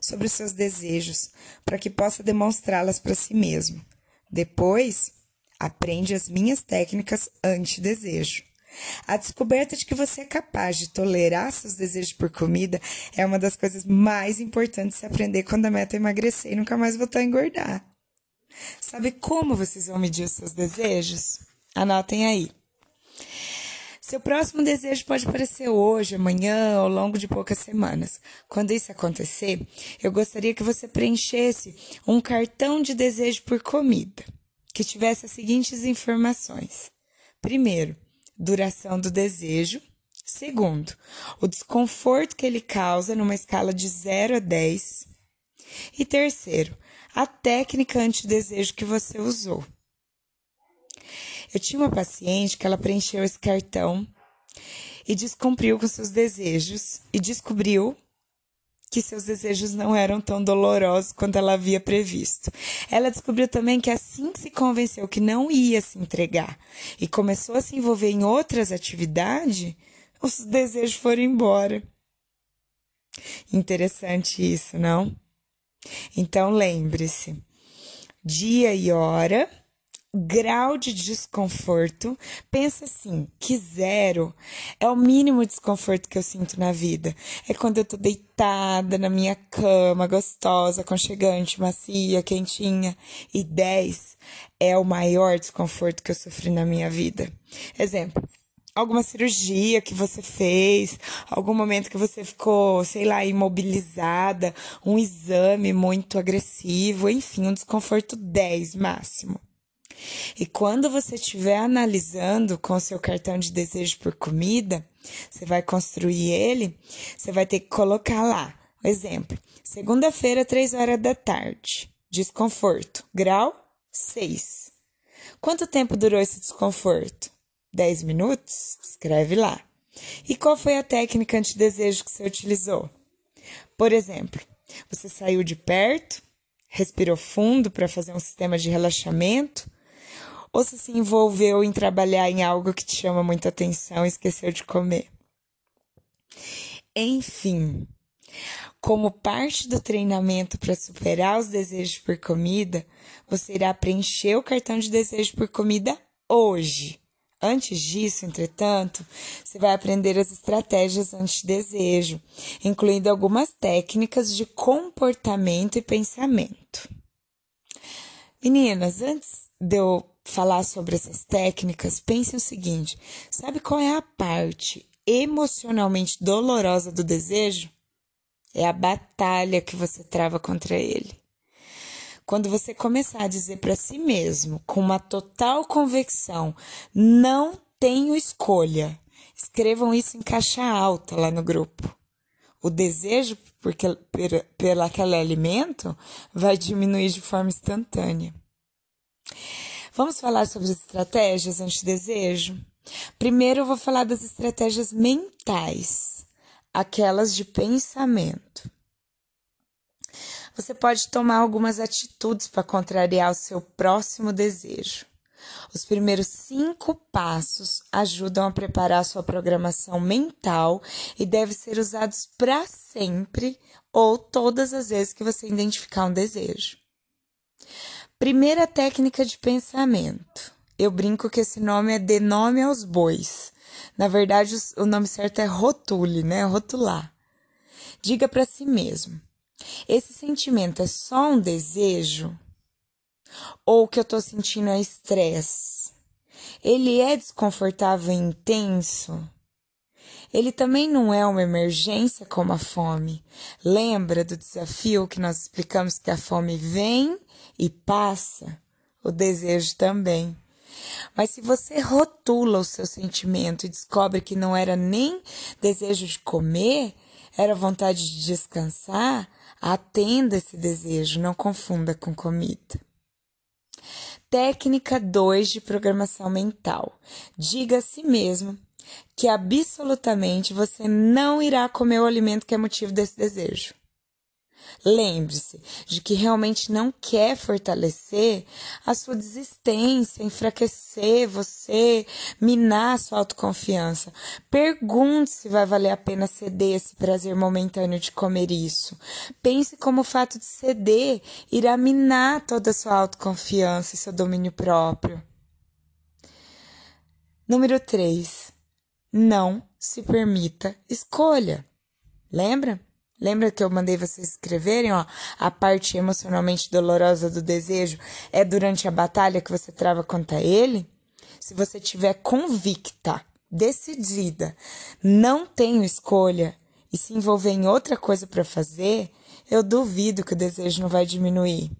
sobre os seus desejos para que possa demonstrá-las para si mesmo. Depois, aprende as minhas técnicas anti-desejo. A descoberta de que você é capaz de tolerar seus desejos por comida é uma das coisas mais importantes de aprender quando a meta é emagrecer e nunca mais voltar a engordar. Sabe como vocês vão medir os seus desejos? Anotem aí. Seu próximo desejo pode aparecer hoje, amanhã, ao longo de poucas semanas. Quando isso acontecer, eu gostaria que você preenchesse um cartão de desejo por comida, que tivesse as seguintes informações: primeiro, duração do desejo. Segundo, o desconforto que ele causa numa escala de 0 a 10. E terceiro, a técnica anti-desejo que você usou. Eu tinha uma paciente que ela preencheu esse cartão e descumpriu com seus desejos e descobriu que seus desejos não eram tão dolorosos quanto ela havia previsto. Ela descobriu também que assim que se convenceu que não ia se entregar e começou a se envolver em outras atividades, os desejos foram embora. Interessante isso, não? Então lembre-se: dia e hora grau de desconforto, pensa assim, que zero é o mínimo desconforto que eu sinto na vida. É quando eu tô deitada na minha cama, gostosa, aconchegante, macia, quentinha. E 10 é o maior desconforto que eu sofri na minha vida. Exemplo, alguma cirurgia que você fez, algum momento que você ficou, sei lá, imobilizada, um exame muito agressivo, enfim, um desconforto 10 máximo. E quando você estiver analisando com seu cartão de desejo por comida, você vai construir ele, você vai ter que colocar lá, exemplo, segunda-feira, três horas da tarde, desconforto, grau 6. Quanto tempo durou esse desconforto? 10 minutos? Escreve lá. E qual foi a técnica anti-desejo que você utilizou? Por exemplo, você saiu de perto, respirou fundo para fazer um sistema de relaxamento, ou se se envolveu em trabalhar em algo que te chama muita atenção e esqueceu de comer. Enfim, como parte do treinamento para superar os desejos por comida, você irá preencher o cartão de desejo por comida hoje. Antes disso, entretanto, você vai aprender as estratégias anti-desejo, incluindo algumas técnicas de comportamento e pensamento. Meninas, antes de eu falar sobre essas técnicas, pense o seguinte: sabe qual é a parte emocionalmente dolorosa do desejo? É a batalha que você trava contra ele. Quando você começar a dizer para si mesmo, com uma total convicção, não tenho escolha, escrevam isso em caixa alta lá no grupo. O desejo porque, por, pelo aquele alimento vai diminuir de forma instantânea. Vamos falar sobre as estratégias anti-desejo? Primeiro eu vou falar das estratégias mentais, aquelas de pensamento. Você pode tomar algumas atitudes para contrariar o seu próximo desejo. Os primeiros cinco passos ajudam a preparar a sua programação mental e devem ser usados para sempre ou todas as vezes que você identificar um desejo. Primeira técnica de pensamento. Eu brinco que esse nome é de nome aos bois. Na verdade, o nome certo é rotule, né? Rotular. Diga para si mesmo: esse sentimento é só um desejo? Ou o que eu tô sentindo é estresse? Ele é desconfortável e intenso? Ele também não é uma emergência como a fome. Lembra do desafio que nós explicamos que a fome vem e passa? O desejo também. Mas se você rotula o seu sentimento e descobre que não era nem desejo de comer, era vontade de descansar, Atenda esse desejo, não confunda com comida. Técnica 2 de programação mental. Diga a si mesmo que absolutamente você não irá comer o alimento que é motivo desse desejo. Lembre-se de que realmente não quer fortalecer a sua desistência, enfraquecer você, minar a sua autoconfiança. Pergunte se vai valer a pena ceder esse prazer momentâneo de comer isso. Pense como o fato de ceder irá minar toda a sua autoconfiança e seu domínio próprio. Número 3. Não se permita escolha. Lembra? Lembra que eu mandei vocês escreverem, ó, a parte emocionalmente dolorosa do desejo é durante a batalha que você trava contra ele? Se você tiver convicta, decidida, não tenho escolha e se envolver em outra coisa para fazer, eu duvido que o desejo não vai diminuir.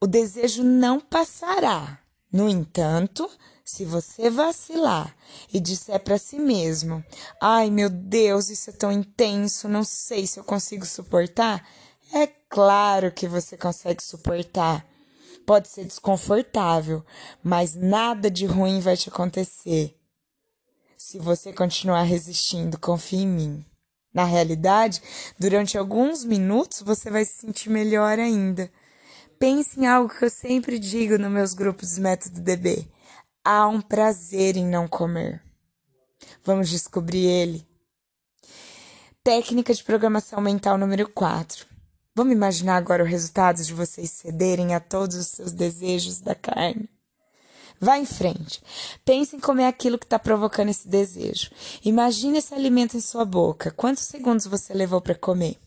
O desejo não passará. No entanto, se você vacilar e disser para si mesmo: "Ai, meu Deus, isso é tão intenso, não sei se eu consigo suportar", é claro que você consegue suportar. Pode ser desconfortável, mas nada de ruim vai te acontecer. Se você continuar resistindo, confie em mim. Na realidade, durante alguns minutos você vai se sentir melhor ainda. Pense em algo que eu sempre digo nos meus grupos do Método DB. Há um prazer em não comer. Vamos descobrir ele. Técnica de programação mental número 4. Vamos imaginar agora o resultado de vocês cederem a todos os seus desejos da carne. Vá em frente. Pense em comer aquilo que está provocando esse desejo. Imagine esse alimento em sua boca. Quantos segundos você levou para comer?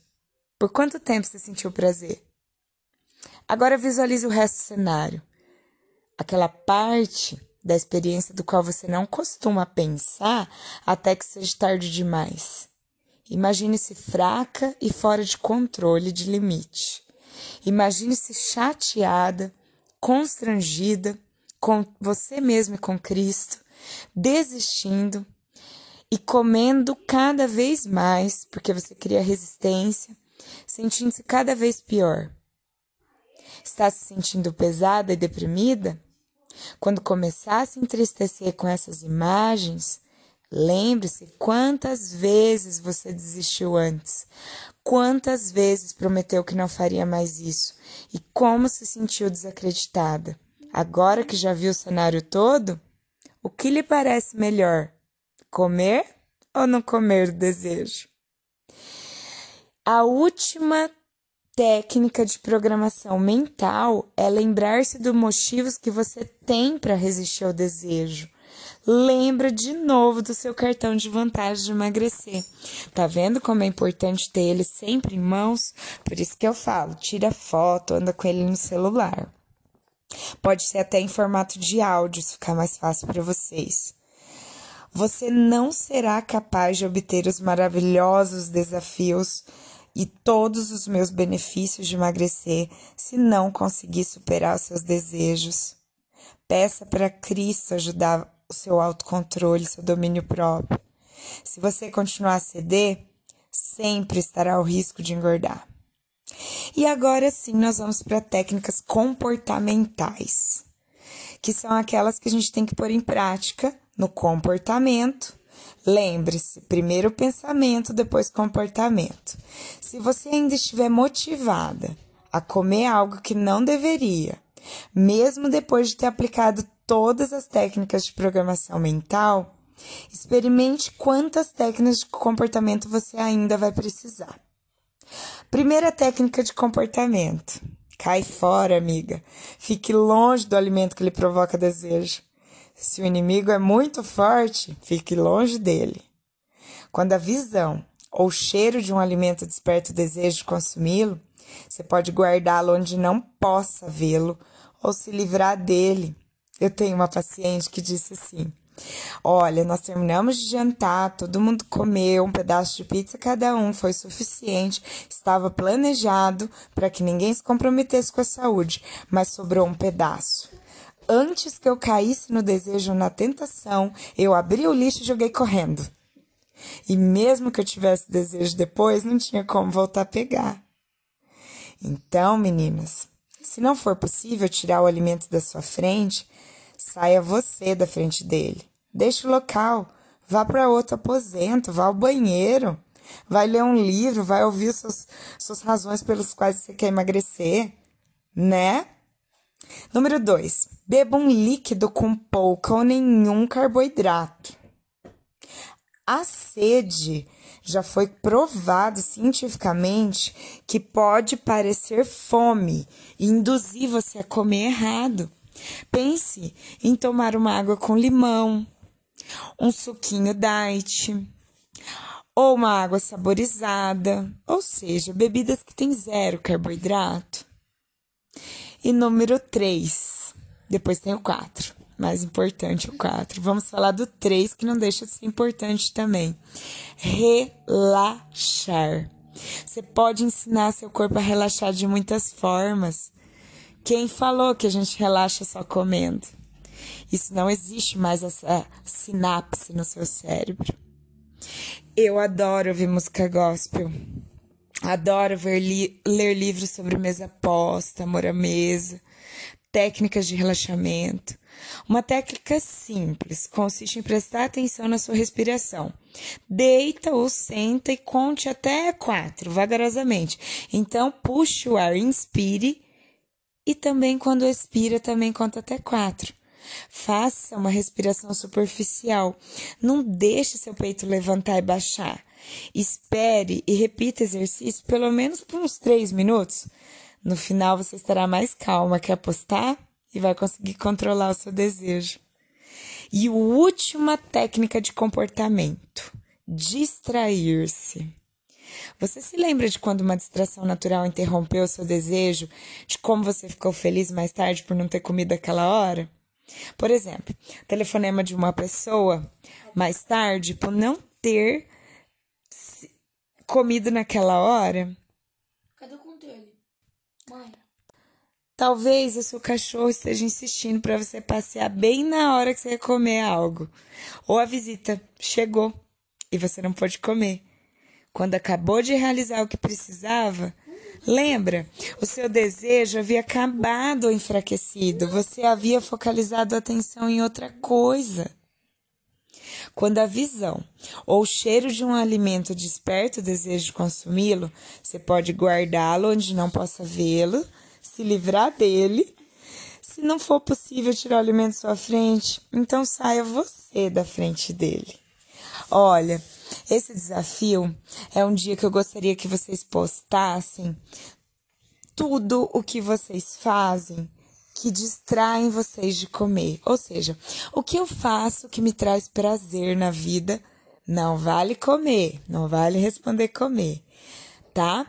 Por quanto tempo você sentiu prazer? Agora visualize o resto do cenário. Aquela parte da experiência do qual você não costuma pensar até que seja tarde demais. Imagine-se fraca e fora de controle de limite. Imagine-se chateada, constrangida com você mesmo e com Cristo, desistindo e comendo cada vez mais porque você cria resistência, sentindo-se cada vez pior. Está se sentindo pesada e deprimida? Quando começar a se entristecer com essas imagens, lembre-se quantas vezes você desistiu antes, quantas vezes prometeu que não faria mais isso e como se sentiu desacreditada. Agora que já viu o cenário todo, o que lhe parece melhor? Comer ou no comer do desejo? A última técnica de programação mental é lembrar-se dos motivos que você tem para resistir ao desejo. Lembra de novo do seu cartão de vantagem de emagrecer. Tá vendo como é importante ter ele sempre em mãos? Por isso que eu falo, tira foto, anda com ele no celular. Pode ser até em formato de áudio, se ficar mais fácil para vocês. Você não será capaz de obter os maravilhosos desafios e todos os meus benefícios de emagrecer se não conseguir superar os seus desejos. Peça para Cristo ajudar o seu autocontrole, seu domínio próprio. Se você continuar a ceder, sempre estará ao risco de engordar. E agora sim, nós vamos para técnicas comportamentais, que são aquelas que a gente tem que pôr em prática no comportamento Lembre-se, primeiro pensamento, depois comportamento. Se você ainda estiver motivada a comer algo que não deveria, mesmo depois de ter aplicado todas as técnicas de programação mental, experimente quantas técnicas de comportamento você ainda vai precisar. Primeira técnica de comportamento. Cai fora, amiga. Fique longe do alimento que lhe provoca desejo. Se o inimigo é muito forte, fique longe dele. Quando a visão ou cheiro de um alimento desperta o desejo de consumi-lo, você pode guardá-lo onde não possa vê-lo ou se livrar dele. Eu tenho uma paciente que disse assim: Olha, nós terminamos de jantar, todo mundo comeu um pedaço de pizza cada um, foi suficiente, estava planejado para que ninguém se comprometesse com a saúde, mas sobrou um pedaço. Antes que eu caísse no desejo na tentação, eu abri o lixo e joguei correndo. E mesmo que eu tivesse desejo depois, não tinha como voltar a pegar. Então, meninas, se não for possível tirar o alimento da sua frente, saia você da frente dele. Deixe o local, vá para outro aposento, vá ao banheiro, vai ler um livro, vai ouvir suas, suas razões pelas quais você quer emagrecer, né? Número 2. Beba um líquido com pouca ou nenhum carboidrato. A sede já foi provado cientificamente que pode parecer fome e induzir você a comer errado. Pense em tomar uma água com limão, um suquinho diet ou uma água saborizada, ou seja, bebidas que têm zero carboidrato. E número 3. Depois tem o 4. Mais importante o 4. Vamos falar do 3, que não deixa de ser importante também. Relaxar. Você pode ensinar seu corpo a relaxar de muitas formas. Quem falou que a gente relaxa só comendo? Isso não existe mais essa sinapse no seu cérebro. Eu adoro ouvir música gospel. Adoro ver li ler livros sobre mesa posta, amor à mesa, técnicas de relaxamento. Uma técnica simples consiste em prestar atenção na sua respiração. Deita ou senta e conte até quatro, vagarosamente. Então, puxe o ar, inspire e também quando expira, também conta até quatro. Faça uma respiração superficial. Não deixe seu peito levantar e baixar. Espere e repita exercício pelo menos por uns três minutos. No final, você estará mais calma que apostar e vai conseguir controlar o seu desejo. E a última técnica de comportamento: distrair-se. Você se lembra de quando uma distração natural interrompeu o seu desejo, de como você ficou feliz mais tarde por não ter comido aquela hora? Por exemplo, telefonema de uma pessoa mais tarde por não ter comido naquela hora? Cadê o controle? Mãe. Talvez o seu cachorro esteja insistindo para você passear bem na hora que você ia comer algo. Ou a visita chegou e você não pôde comer. Quando acabou de realizar o que precisava, lembra? O seu desejo havia acabado ou enfraquecido. Você havia focalizado a atenção em outra coisa. Quando a visão ou o cheiro de um alimento desperta o desejo de consumi-lo, você pode guardá-lo onde não possa vê-lo, se livrar dele. Se não for possível tirar o alimento da sua frente, então saia você da frente dele. Olha, Esse desafio é um dia que eu gostaria que vocês postassem tudo o que vocês fazem que distraem vocês de comer. Ou seja, o que eu faço que me traz prazer na vida não vale comer, não vale responder comer, tá?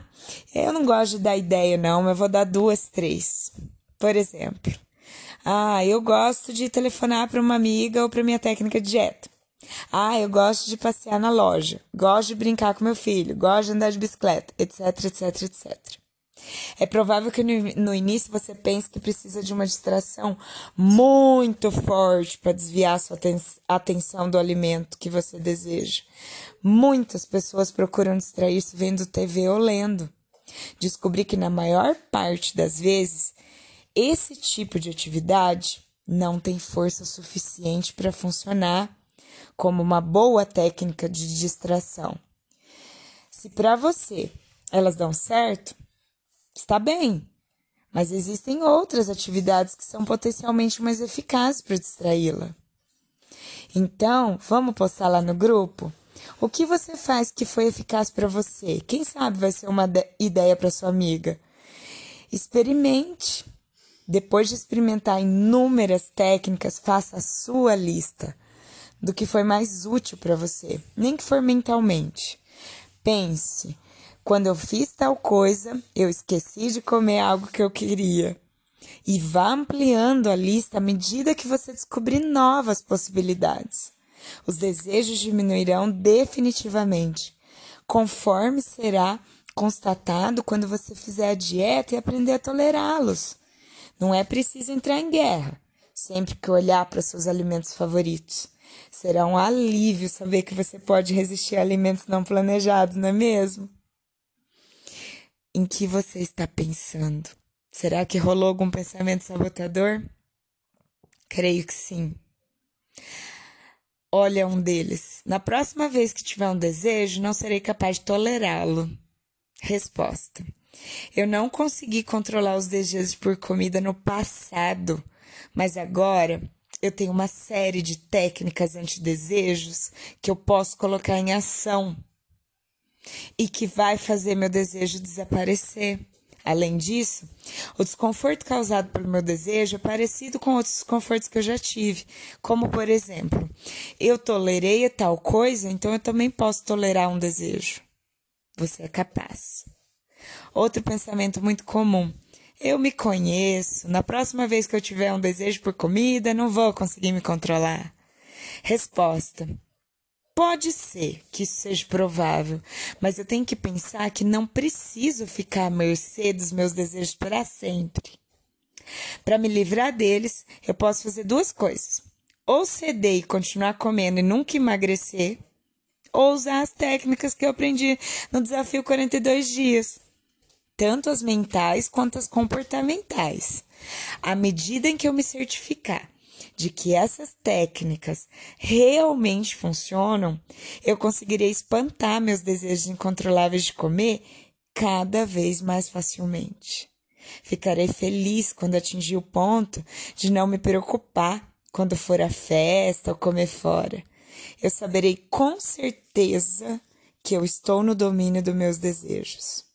Eu não gosto de dar ideia, não, mas vou dar duas, três. Por exemplo, ah, eu gosto de telefonar para uma amiga ou para minha técnica de dieta. Ah, eu gosto de passear na loja, gosto de brincar com meu filho, gosto de andar de bicicleta, etc, etc, etc. É provável que no, início você pense que precisa de uma distração muito forte para desviar sua atenção do alimento que você deseja. Muitas pessoas procuram distrair-se vendo TV ou lendo. Descobri que na maior parte das vezes esse tipo de atividade não tem força suficiente para funcionar como uma boa técnica de distração. Se para você elas dão certo, está bem. Mas existem outras atividades que são potencialmente mais eficazes para distraí-la. Então, vamos postar lá no grupo? O que você faz que foi eficaz para você? Quem sabe vai ser uma ideia para sua amiga. Experimente. Depois de experimentar inúmeras técnicas, faça a sua lista do que foi mais útil para você, nem que for mentalmente. Pense quando eu fiz tal coisa, eu esqueci de comer algo que eu queria. E vá ampliando a lista à medida que você descobrir novas possibilidades. Os desejos diminuirão definitivamente, conforme será constatado quando você fizer a dieta e aprender a tolerá-los. Não é preciso entrar em guerra sempre que olhar para seus alimentos favoritos. Será um alívio saber que você pode resistir a alimentos não planejados, não é mesmo? Em que você está pensando? Será que rolou algum pensamento sabotador? Creio que sim. Olha um deles. Na próxima vez que tiver um desejo, não serei capaz de tolerá-lo. Resposta: Eu não consegui controlar os desejos por comida no passado, mas agora eu tenho uma série de técnicas anti-desejos que eu posso colocar em ação e que vai fazer meu desejo desaparecer. Além disso, o desconforto causado pelo meu desejo é parecido com outros desconfortos que eu já tive, como por exemplo, eu tolerei tal coisa, então eu também posso tolerar um desejo. Você é capaz. Outro pensamento muito comum. Eu me conheço. Na próxima vez que eu tiver um desejo por comida, não vou conseguir me controlar. Resposta: Pode ser que isso seja provável, mas eu tenho que pensar que não preciso ficar à mercê dos meus desejos para sempre. Para me livrar deles, eu posso fazer duas coisas: ou ceder e continuar comendo e nunca emagrecer, ou usar as técnicas que eu aprendi no desafio 42 dias, tanto as mentais quanto as comportamentais. À medida em que eu me certificar de que essas técnicas realmente funcionam, eu conseguirei espantar meus desejos incontroláveis de comer cada vez mais facilmente. Ficarei feliz quando atingir o ponto de não me preocupar quando for à festa ou comer fora. Eu saberei com certeza que eu estou no domínio dos meus desejos.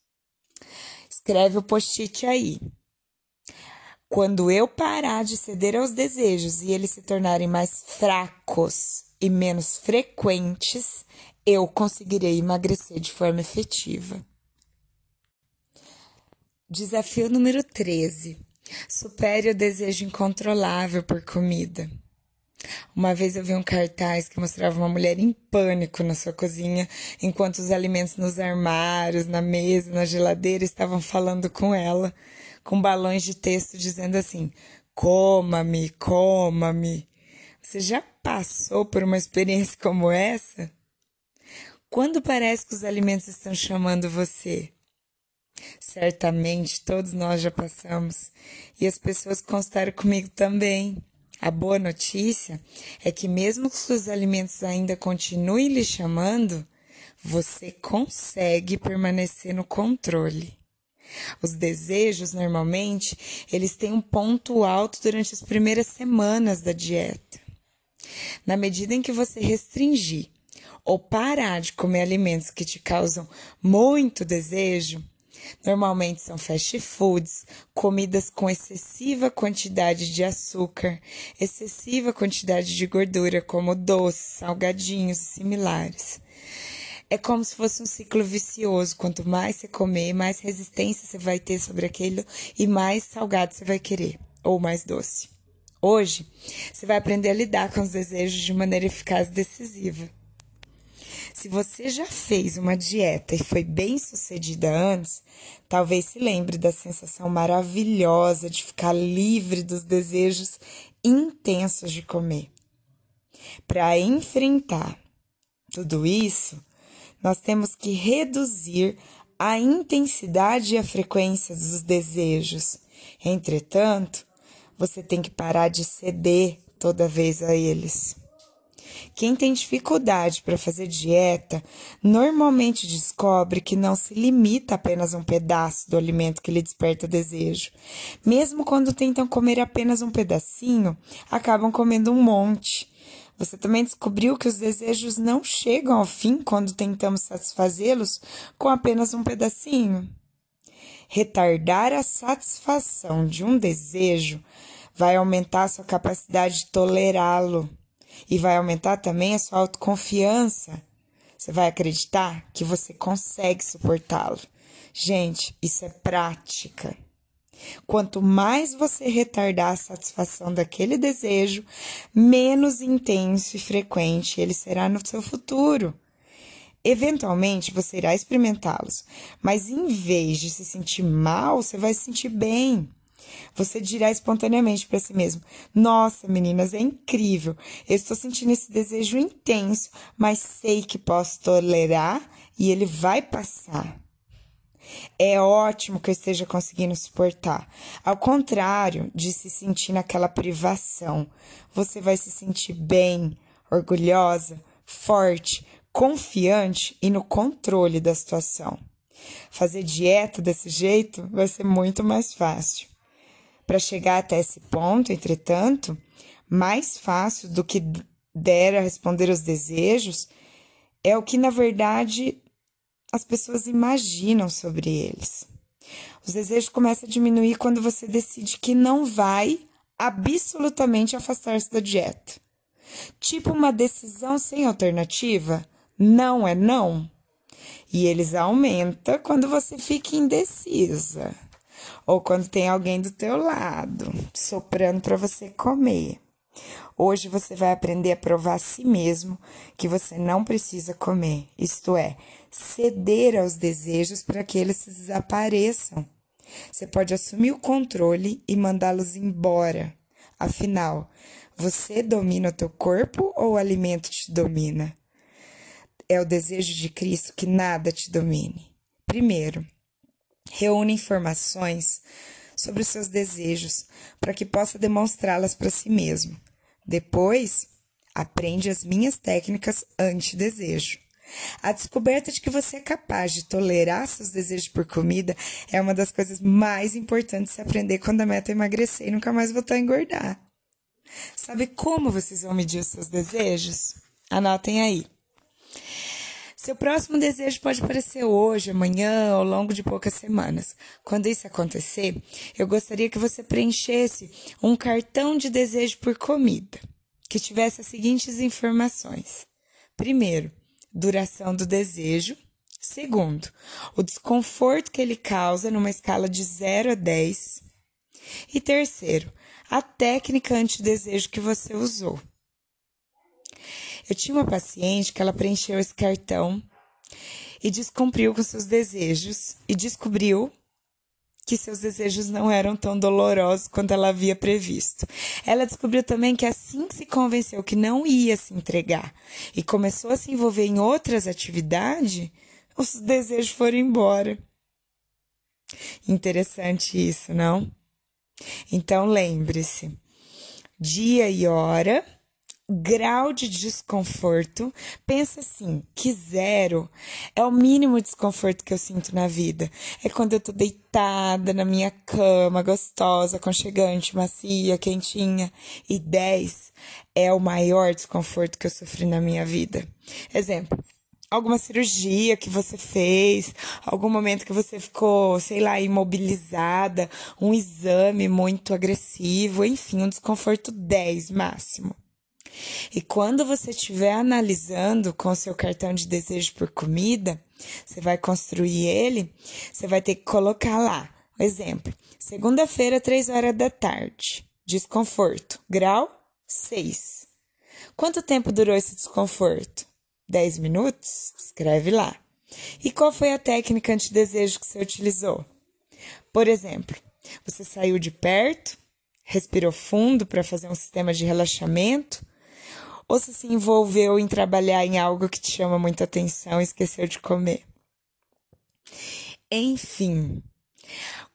Escreve o post-it aí. Quando eu parar de ceder aos desejos e eles se tornarem mais fracos e menos frequentes, eu conseguirei emagrecer de forma efetiva. Desafio número 13. Supere o desejo incontrolável por comida. Uma vez eu vi um cartaz que mostrava uma mulher em pânico na sua cozinha, enquanto os alimentos nos armários, na mesa, na geladeira estavam falando com ela com balões de texto dizendo assim: coma-me, coma-me. Você já passou por uma experiência como essa? Quando parece que os alimentos estão chamando você? Certamente todos nós já passamos e as pessoas constaram comigo também. A boa notícia é que, mesmo que os alimentos ainda continuem lhe chamando, você consegue permanecer no controle. Os desejos, normalmente, eles têm um ponto alto durante as primeiras semanas da dieta. Na medida em que você restringir ou parar de comer alimentos que te causam muito desejo, normalmente são fast foods, comidas com excessiva quantidade de açúcar, excessiva quantidade de gordura, como doces, salgadinhos e similares. É como se fosse um ciclo vicioso. Quanto mais você comer, mais resistência você vai ter sobre aquilo e mais salgado você vai querer, ou mais doce. Hoje, você vai aprender a lidar com os desejos de maneira eficaz e decisiva. Se você já fez uma dieta e foi bem sucedida antes, talvez se lembre da sensação maravilhosa de ficar livre dos desejos intensos de comer. Para enfrentar tudo isso, nós temos que reduzir a intensidade e a frequência dos desejos. Entretanto, você tem que parar de ceder toda vez a eles. Quem tem dificuldade para fazer dieta normalmente descobre que não se limita apenas a um pedaço do alimento que lhe desperta desejo. Mesmo quando tentam comer apenas um pedacinho, acabam comendo um monte. Você também descobriu que os desejos não chegam ao fim quando tentamos satisfazê-los com apenas um pedacinho? Retardar a satisfação de um desejo vai aumentar a sua capacidade de tolerá-lo e vai aumentar também a sua autoconfiança. Você vai acreditar que você consegue suportá-lo. Gente, isso é prática. Quanto mais você retardar a satisfação daquele desejo, menos intenso e frequente ele será no seu futuro. Eventualmente você irá experimentá-los, mas em vez de se sentir mal, você vai se sentir bem. Você dirá espontaneamente para si mesmo: Nossa, meninas, é incrível. Eu estou sentindo esse desejo intenso, mas sei que posso tolerar e ele vai passar. É ótimo que eu esteja conseguindo suportar. Ao contrário de se sentir naquela privação, você vai se sentir bem, orgulhosa, forte, confiante e no controle da situação. Fazer dieta desse jeito vai ser muito mais fácil. Para chegar até esse ponto, entretanto, mais fácil do que der a responder aos desejos é o que na verdade as pessoas imaginam sobre eles. Os desejos começam a diminuir quando você decide que não vai absolutamente afastar-se da dieta. Tipo uma decisão sem alternativa? Não é não. E eles aumentam quando você fica indecisa ou quando tem alguém do teu lado soprando para você comer. Hoje você vai aprender a provar a si mesmo que você não precisa comer, isto é, ceder aos desejos para que eles desapareçam. Você pode assumir o controle e mandá-los embora. Afinal, você domina o teu corpo ou o alimento te domina? É o desejo de Cristo que nada te domine. Primeiro, reúne informações sobre os seus desejos para que possa demonstrá-las para si mesmo. Depois, aprende as minhas técnicas anti-desejo. A descoberta de que você é capaz de tolerar seus desejos por comida é uma das coisas mais importantes de se aprender quando a meta é emagrecer e nunca mais voltar a engordar. Sabe como vocês vão medir os seus desejos? Anotem aí. Seu próximo desejo pode aparecer hoje, amanhã, ao longo de poucas semanas. Quando isso acontecer, eu gostaria que você preenchesse um cartão de desejo por comida, que tivesse as seguintes informações. Primeiro, duração do desejo. Segundo, o desconforto que ele causa numa escala de 0 a 10. E terceiro, a técnica antidesejo que você usou. Eu tinha uma paciente que ela preencheu esse cartão e descumpriu com seus desejos e descobriu que seus desejos não eram tão dolorosos quanto ela havia previsto. Ela descobriu também que assim que se convenceu que não ia se entregar e começou a se envolver em outras atividades, os desejos foram embora. Interessante isso, não? Então lembre-se: dia e hora grau de desconforto, pensa assim, que zero é o mínimo desconforto que eu sinto na vida. É quando eu tô deitada na minha cama, gostosa, aconchegante, macia, quentinha. E 10 é o maior desconforto que eu sofri na minha vida. Exemplo, alguma cirurgia que você fez, algum momento que você ficou, sei lá, imobilizada, um exame muito agressivo, enfim, um desconforto 10 máximo. E quando você estiver analisando com seu cartão de desejo por comida, você vai construir ele, você vai ter que colocar lá, exemplo, segunda-feira, 3 horas da tarde, desconforto, grau 6. Quanto tempo durou esse desconforto? 10 minutos? Escreve lá. E qual foi a técnica antidesejo que você utilizou? Por exemplo, você saiu de perto, respirou fundo para fazer um sistema de relaxamento, ou se se envolveu em trabalhar em algo que te chama muita atenção e esqueceu de comer. Enfim,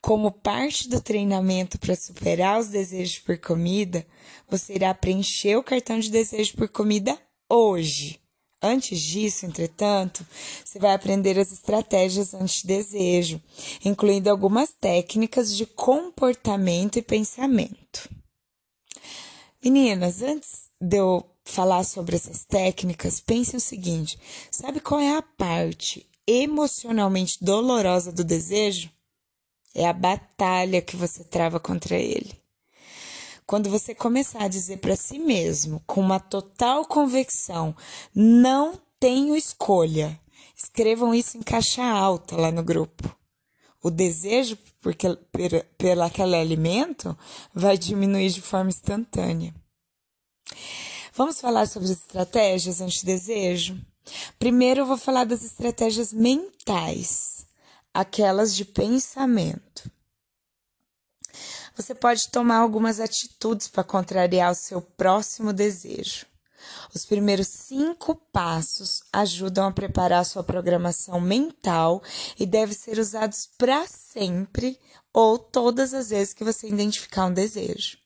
como parte do treinamento para superar os desejos por comida, você irá preencher o cartão de desejo por comida hoje. Antes disso, entretanto, você vai aprender as estratégias anti-desejo, incluindo algumas técnicas de comportamento e pensamento. Meninas, antes de eu falar sobre essas técnicas, pense o seguinte: sabe qual é a parte emocionalmente dolorosa do desejo? É a batalha que você trava contra ele. Quando você começar a dizer para si mesmo, com uma total convicção, não tenho escolha, escrevam isso em caixa alta lá no grupo. O desejo porque, por, pelo aquele alimento vai diminuir de forma instantânea. Vamos falar sobre as estratégias anti-desejo? Primeiro eu vou falar das estratégias mentais, aquelas de pensamento. Você pode tomar algumas atitudes para contrariar o seu próximo desejo. Os primeiros cinco passos ajudam a preparar a sua programação mental e devem ser usados para sempre ou todas as vezes que você identificar um desejo.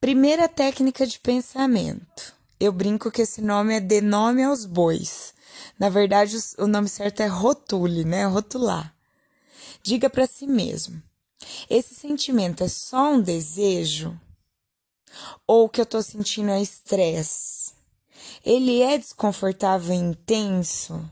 Primeira técnica de pensamento. Eu brinco que esse nome é de nome aos bois. Na verdade, o nome certo é rotule, né? Rotular. Diga para si mesmo: esse sentimento é só um desejo? Ou o que eu tô sentindo é estresse? Ele é desconfortável e intenso?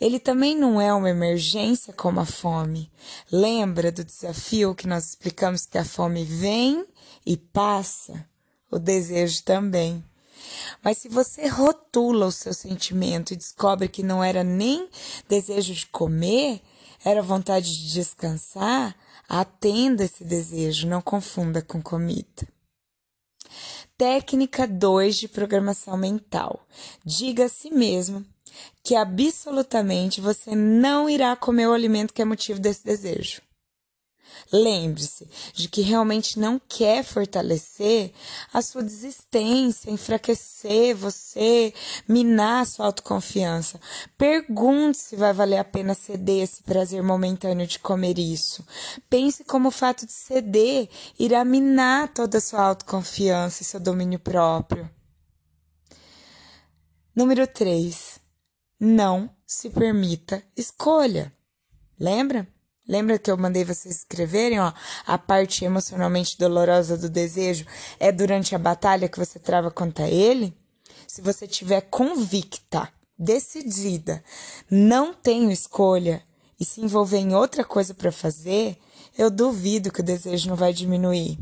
Ele também não é uma emergência como a fome. Lembra do desafio que nós explicamos que a fome vem e passa? O desejo também. Mas se você rotula o seu sentimento e descobre que não era nem desejo de comer, era vontade de descansar, Atenda esse desejo, não confunda com comida. Técnica 2 de programação mental. Diga a si mesmo que absolutamente você não irá comer o alimento que é motivo desse desejo. Lembre-se de que realmente não quer fortalecer a sua desistência, enfraquecer você, minar a sua autoconfiança. Pergunte se vai valer a pena ceder esse prazer momentâneo de comer isso. Pense como o fato de ceder irá minar toda a sua autoconfiança e seu domínio próprio. Número 3. Não se permita escolha. Lembra? Lembra que eu mandei vocês escreverem, ó, a parte emocionalmente dolorosa do desejo é durante a batalha que você trava contra ele? Se você tiver convicta, decidida, não tenho escolha e se envolver em outra coisa para fazer, eu duvido que o desejo não vai diminuir.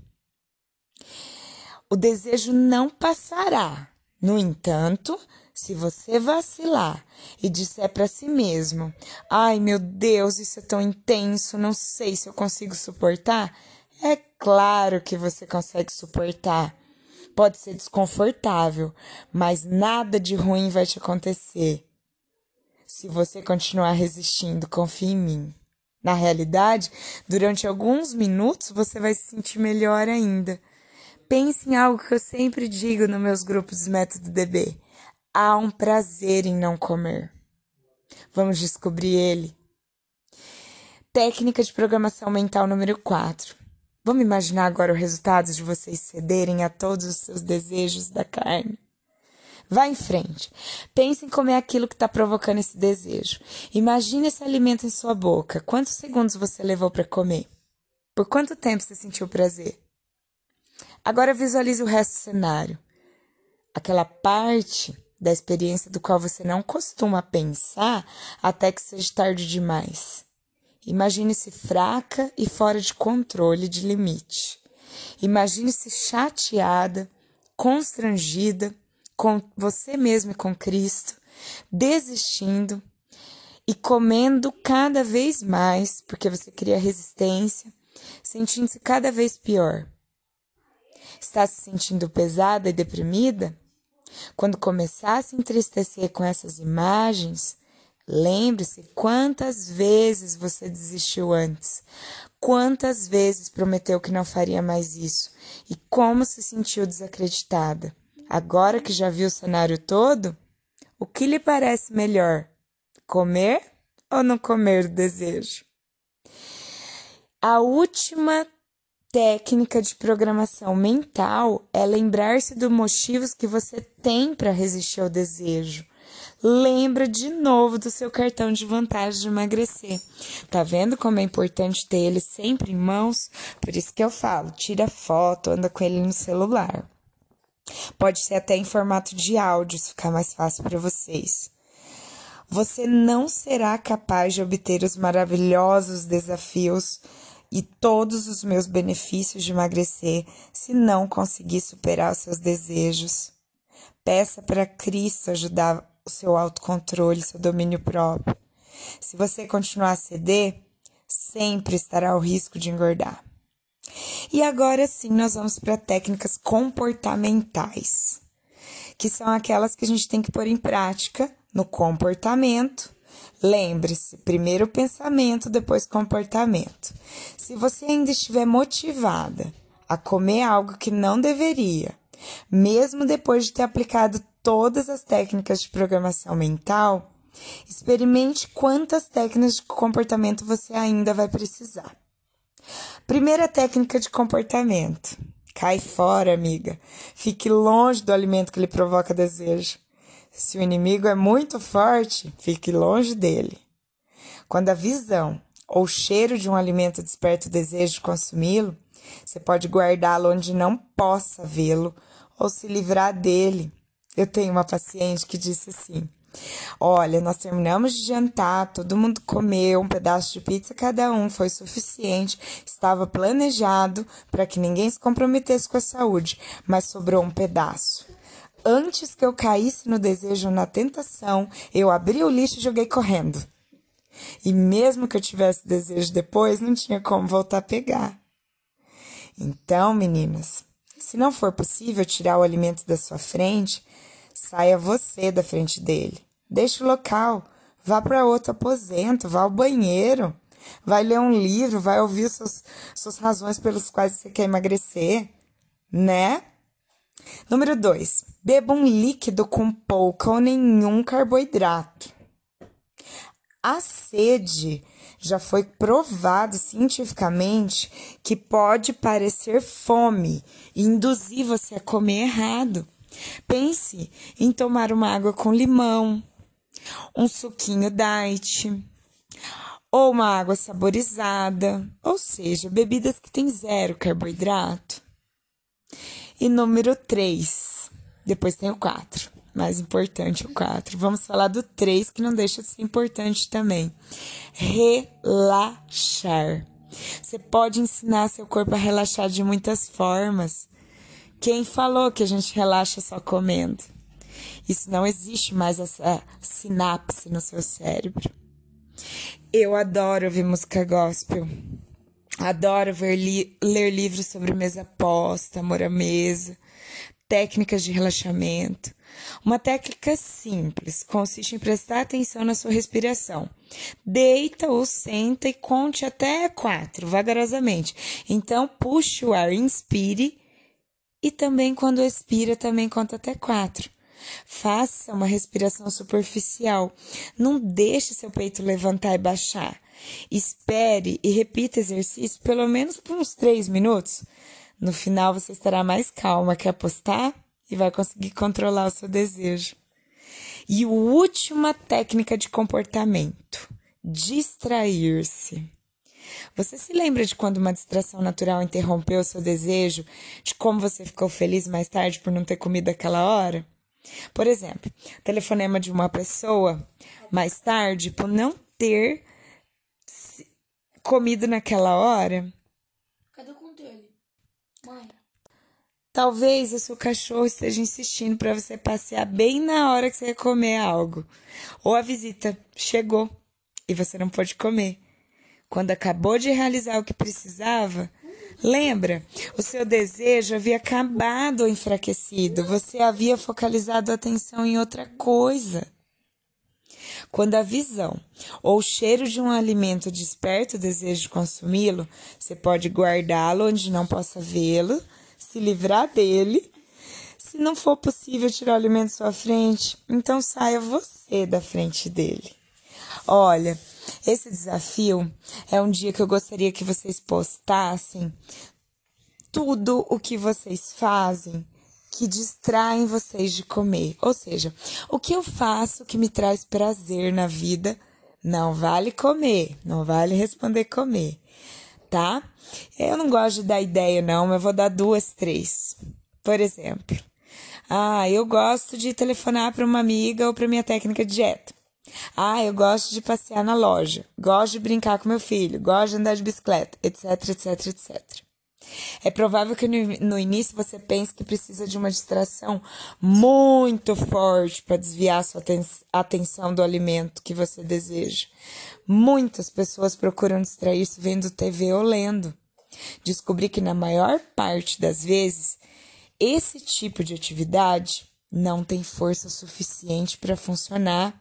O desejo não passará. No entanto, se você vacilar e disser para si mesmo: "Ai, meu Deus, isso é tão intenso, não sei se eu consigo suportar", é claro que você consegue suportar. Pode ser desconfortável, mas nada de ruim vai te acontecer. Se você continuar resistindo, confie em mim. Na realidade, durante alguns minutos você vai se sentir melhor ainda. Pense em algo que eu sempre digo nos meus grupos do Método DB há um prazer em não comer. Vamos descobrir ele. Técnica de programação mental número 4. Vamos imaginar agora o resultado de vocês cederem a todos os seus desejos da carne. Vá em frente. Pense em comer aquilo que está provocando esse desejo. Imagine esse alimento em sua boca. Quantos segundos você levou para comer? Por quanto tempo você sentiu prazer? Agora visualize o resto do cenário. Aquela parte da experiência do qual você não costuma pensar até que seja tarde demais. Imagine-se fraca e fora de controle de limite. Imagine-se chateada, constrangida com você mesmo e com Cristo, desistindo e comendo cada vez mais, porque você cria resistência, sentindo-se cada vez pior. Está se sentindo pesada e deprimida? Quando começar a se entristecer com essas imagens, lembre-se quantas vezes você desistiu antes, quantas vezes prometeu que não faria mais isso e como se sentiu desacreditada. Agora que já viu o cenário todo, o que lhe parece melhor? Comer ou não comer o desejo? A última técnica de programação mental é lembrar-se dos motivos que você tem para resistir ao desejo. Lembra de novo do seu cartão de vantagem de emagrecer. Tá vendo como é importante ter ele sempre em mãos? Por isso que eu falo, tira foto, anda com ele no celular. Pode ser até em formato de áudio, se ficar mais fácil para vocês. Você não será capaz de obter os maravilhosos desafios e todos os meus benefícios de emagrecer se não conseguir superar os seus desejos. Peça para Cristo ajudar o seu autocontrole, seu domínio próprio. Se você continuar a ceder, sempre estará ao risco de engordar. E agora sim, nós vamos para técnicas comportamentais, que são aquelas que a gente tem que pôr em prática no comportamento. Lembre-se, primeiro pensamento, depois comportamento. Se você ainda estiver motivada a comer algo que não deveria, mesmo depois de ter aplicado todas as técnicas de programação mental, experimente quantas técnicas de comportamento você ainda vai precisar. Primeira técnica de comportamento. Cai fora, amiga. Fique longe do alimento que lhe provoca desejo. Se o inimigo é muito forte, fique longe dele. Quando a visão ou cheiro de um alimento desperta o desejo de consumi-lo, você pode guardá-lo onde não possa vê-lo ou se livrar dele. Eu tenho uma paciente que disse assim: Olha, nós terminamos de jantar, todo mundo comeu um pedaço de pizza cada um, foi suficiente. Estava planejado para que ninguém se comprometesse com a saúde, mas sobrou um pedaço. Antes que eu caísse no desejo na tentação, eu abri o lixo e joguei correndo. E mesmo que eu tivesse desejo depois, não tinha como voltar a pegar. Então, meninas, se não for possível tirar o alimento da sua frente, Saia você da frente dele. Deixe o local. Vá para outro aposento, vá ao banheiro. Vai ler um livro, vai ouvir suas, suas razões pelas quais você quer emagrecer, né? Número 2. Beba um líquido com pouco ou nenhum carboidrato. A sede já foi provado cientificamente que pode parecer fome e induzir você a comer errado. Pense em tomar uma água com limão, um suquinho diet ou uma água saborizada, ou seja, bebidas que têm zero carboidrato. E número 3, depois tem o 4, mais importante o 4. Vamos falar do 3 que não deixa de ser importante também. Relaxar. Você pode ensinar seu corpo a relaxar de muitas formas. Quem falou que a gente relaxa só comendo? Isso não existe mais essa sinapse no seu cérebro. Eu adoro ouvir música gospel. Adoro ver li ler livros sobre mesa posta, amor à mesa, técnicas de relaxamento. Uma técnica simples consiste em prestar atenção na sua respiração. Deita ou senta e conte até quatro, vagarosamente. Então, puxe o ar, inspire e também quando expira, também conta até quatro. Faça uma respiração superficial. Não deixe seu peito levantar e baixar. Espere e repita exercício pelo menos por uns três minutos. No final, você estará mais calma que apostar e vai conseguir controlar o seu desejo. E a última técnica de comportamento: distrair-se. Você se lembra de quando uma distração natural interrompeu o seu desejo, de como você ficou feliz mais tarde por não ter comido aquela hora? Por exemplo, telefonema de uma pessoa mais tarde por não ter comido naquela hora. Cadê o controle? Mãe. Talvez o seu cachorro esteja insistindo para você passear bem na hora que você ia comer algo. Ou a visita chegou e você não pôde comer. Quando acabou de realizar o que precisava, lembra? O seu desejo havia acabado ou enfraquecido. Você havia focalizado a atenção em outra coisa. Quando a visão ou o cheiro de um alimento desperta o desejo de consumi-lo, você pode guardá-lo onde não possa vê-lo, se livrar dele. Se não for possível tirar o alimento da sua frente, então saia você da frente dele. Olha, esse desafio é um dia que eu gostaria que vocês postassem tudo o que vocês fazem que distraem vocês de comer. Ou seja, o que eu faço que me traz prazer na vida não vale comer, não vale responder comer, tá? Eu não gosto de dar ideia, não, mas vou dar duas, três. Por exemplo, ah, eu gosto de telefonar para uma amiga ou para minha técnica de dieta. Ah, eu gosto de passear na loja, gosto de brincar com meu filho, gosto de andar de bicicleta, etc, etc, etc. É provável que no, início você pense que precisa de uma distração muito forte para desviar sua atenção do alimento que você deseja. Muitas pessoas procuram distrair-se vendo TV ou lendo. Descobri que na maior parte das vezes esse tipo de atividade não tem força suficiente para funcionar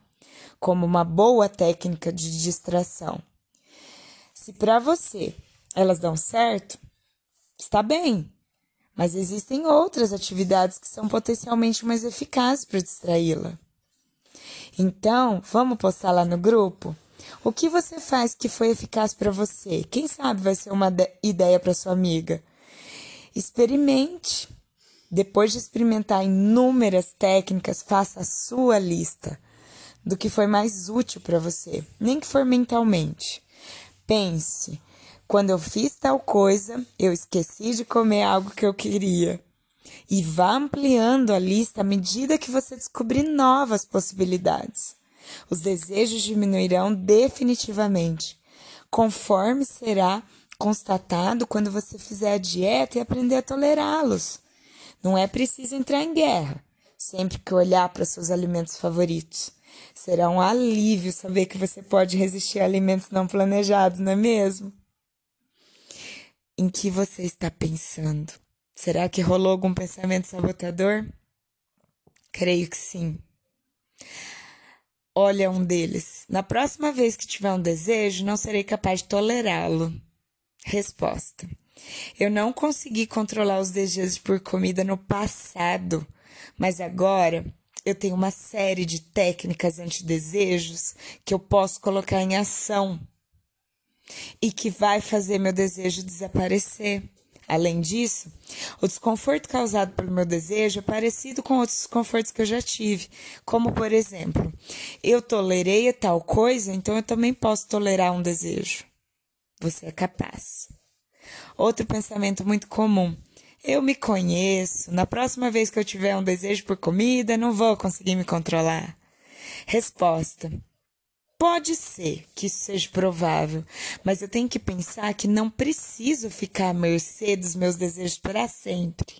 como uma boa técnica de distração. Se para você elas dão certo, está bem. Mas existem outras atividades que são potencialmente mais eficazes para distraí-la. Então, vamos postar lá no grupo? O que você faz que foi eficaz para você? Quem sabe vai ser uma ideia para sua amiga. Experimente. Depois de experimentar inúmeras técnicas, faça a sua lista do que foi mais útil para você, nem que for mentalmente. Pense quando eu fiz tal coisa, eu esqueci de comer algo que eu queria. E vá ampliando a lista à medida que você descobrir novas possibilidades. Os desejos diminuirão definitivamente, conforme será constatado quando você fizer a dieta e aprender a tolerá-los. Não é preciso entrar em guerra sempre que olhar para seus alimentos favoritos. Será um alívio saber que você pode resistir a alimentos não planejados, não é mesmo? Em que você está pensando? Será que rolou algum pensamento sabotador? Creio que sim. Olha um deles. Na próxima vez que tiver um desejo, não serei capaz de tolerá-lo. Resposta: Eu não consegui controlar os desejos por comida no passado, mas agora eu tenho uma série de técnicas anti-desejos que eu posso colocar em ação e que vai fazer meu desejo desaparecer. Além disso, o desconforto causado pelo meu desejo é parecido com outros desconfortos que eu já tive, como por exemplo, eu tolerei tal coisa, então eu também posso tolerar um desejo. Você é capaz. Outro pensamento muito comum. Eu me conheço. Na próxima vez que eu tiver um desejo por comida, não vou conseguir me controlar. Resposta: Pode ser que isso seja provável, mas eu tenho que pensar que não preciso ficar à mercê dos meus desejos para sempre.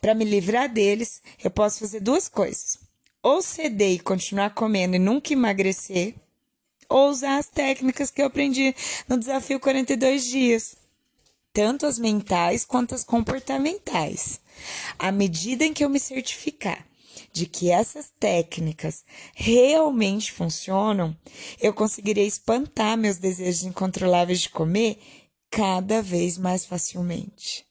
Para me livrar deles, eu posso fazer duas coisas: ou ceder e continuar comendo e nunca emagrecer, ou usar as técnicas que eu aprendi no desafio 42 dias, tanto as mentais quanto as comportamentais. À medida em que eu me certificar de que essas técnicas realmente funcionam, eu conseguirei espantar meus desejos incontroláveis de comer cada vez mais facilmente.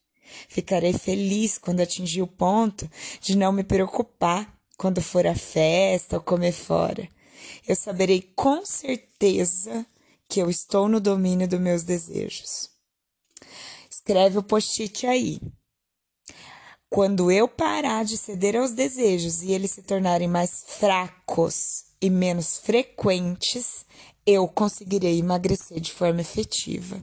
Ficarei feliz quando atingir o ponto de não me preocupar quando for à festa ou comer fora. Eu saberei com certeza que eu estou no domínio dos meus desejos. Escreve o post-it aí. Quando eu parar de ceder aos desejos e eles se tornarem mais fracos e menos frequentes, eu conseguirei emagrecer de forma efetiva.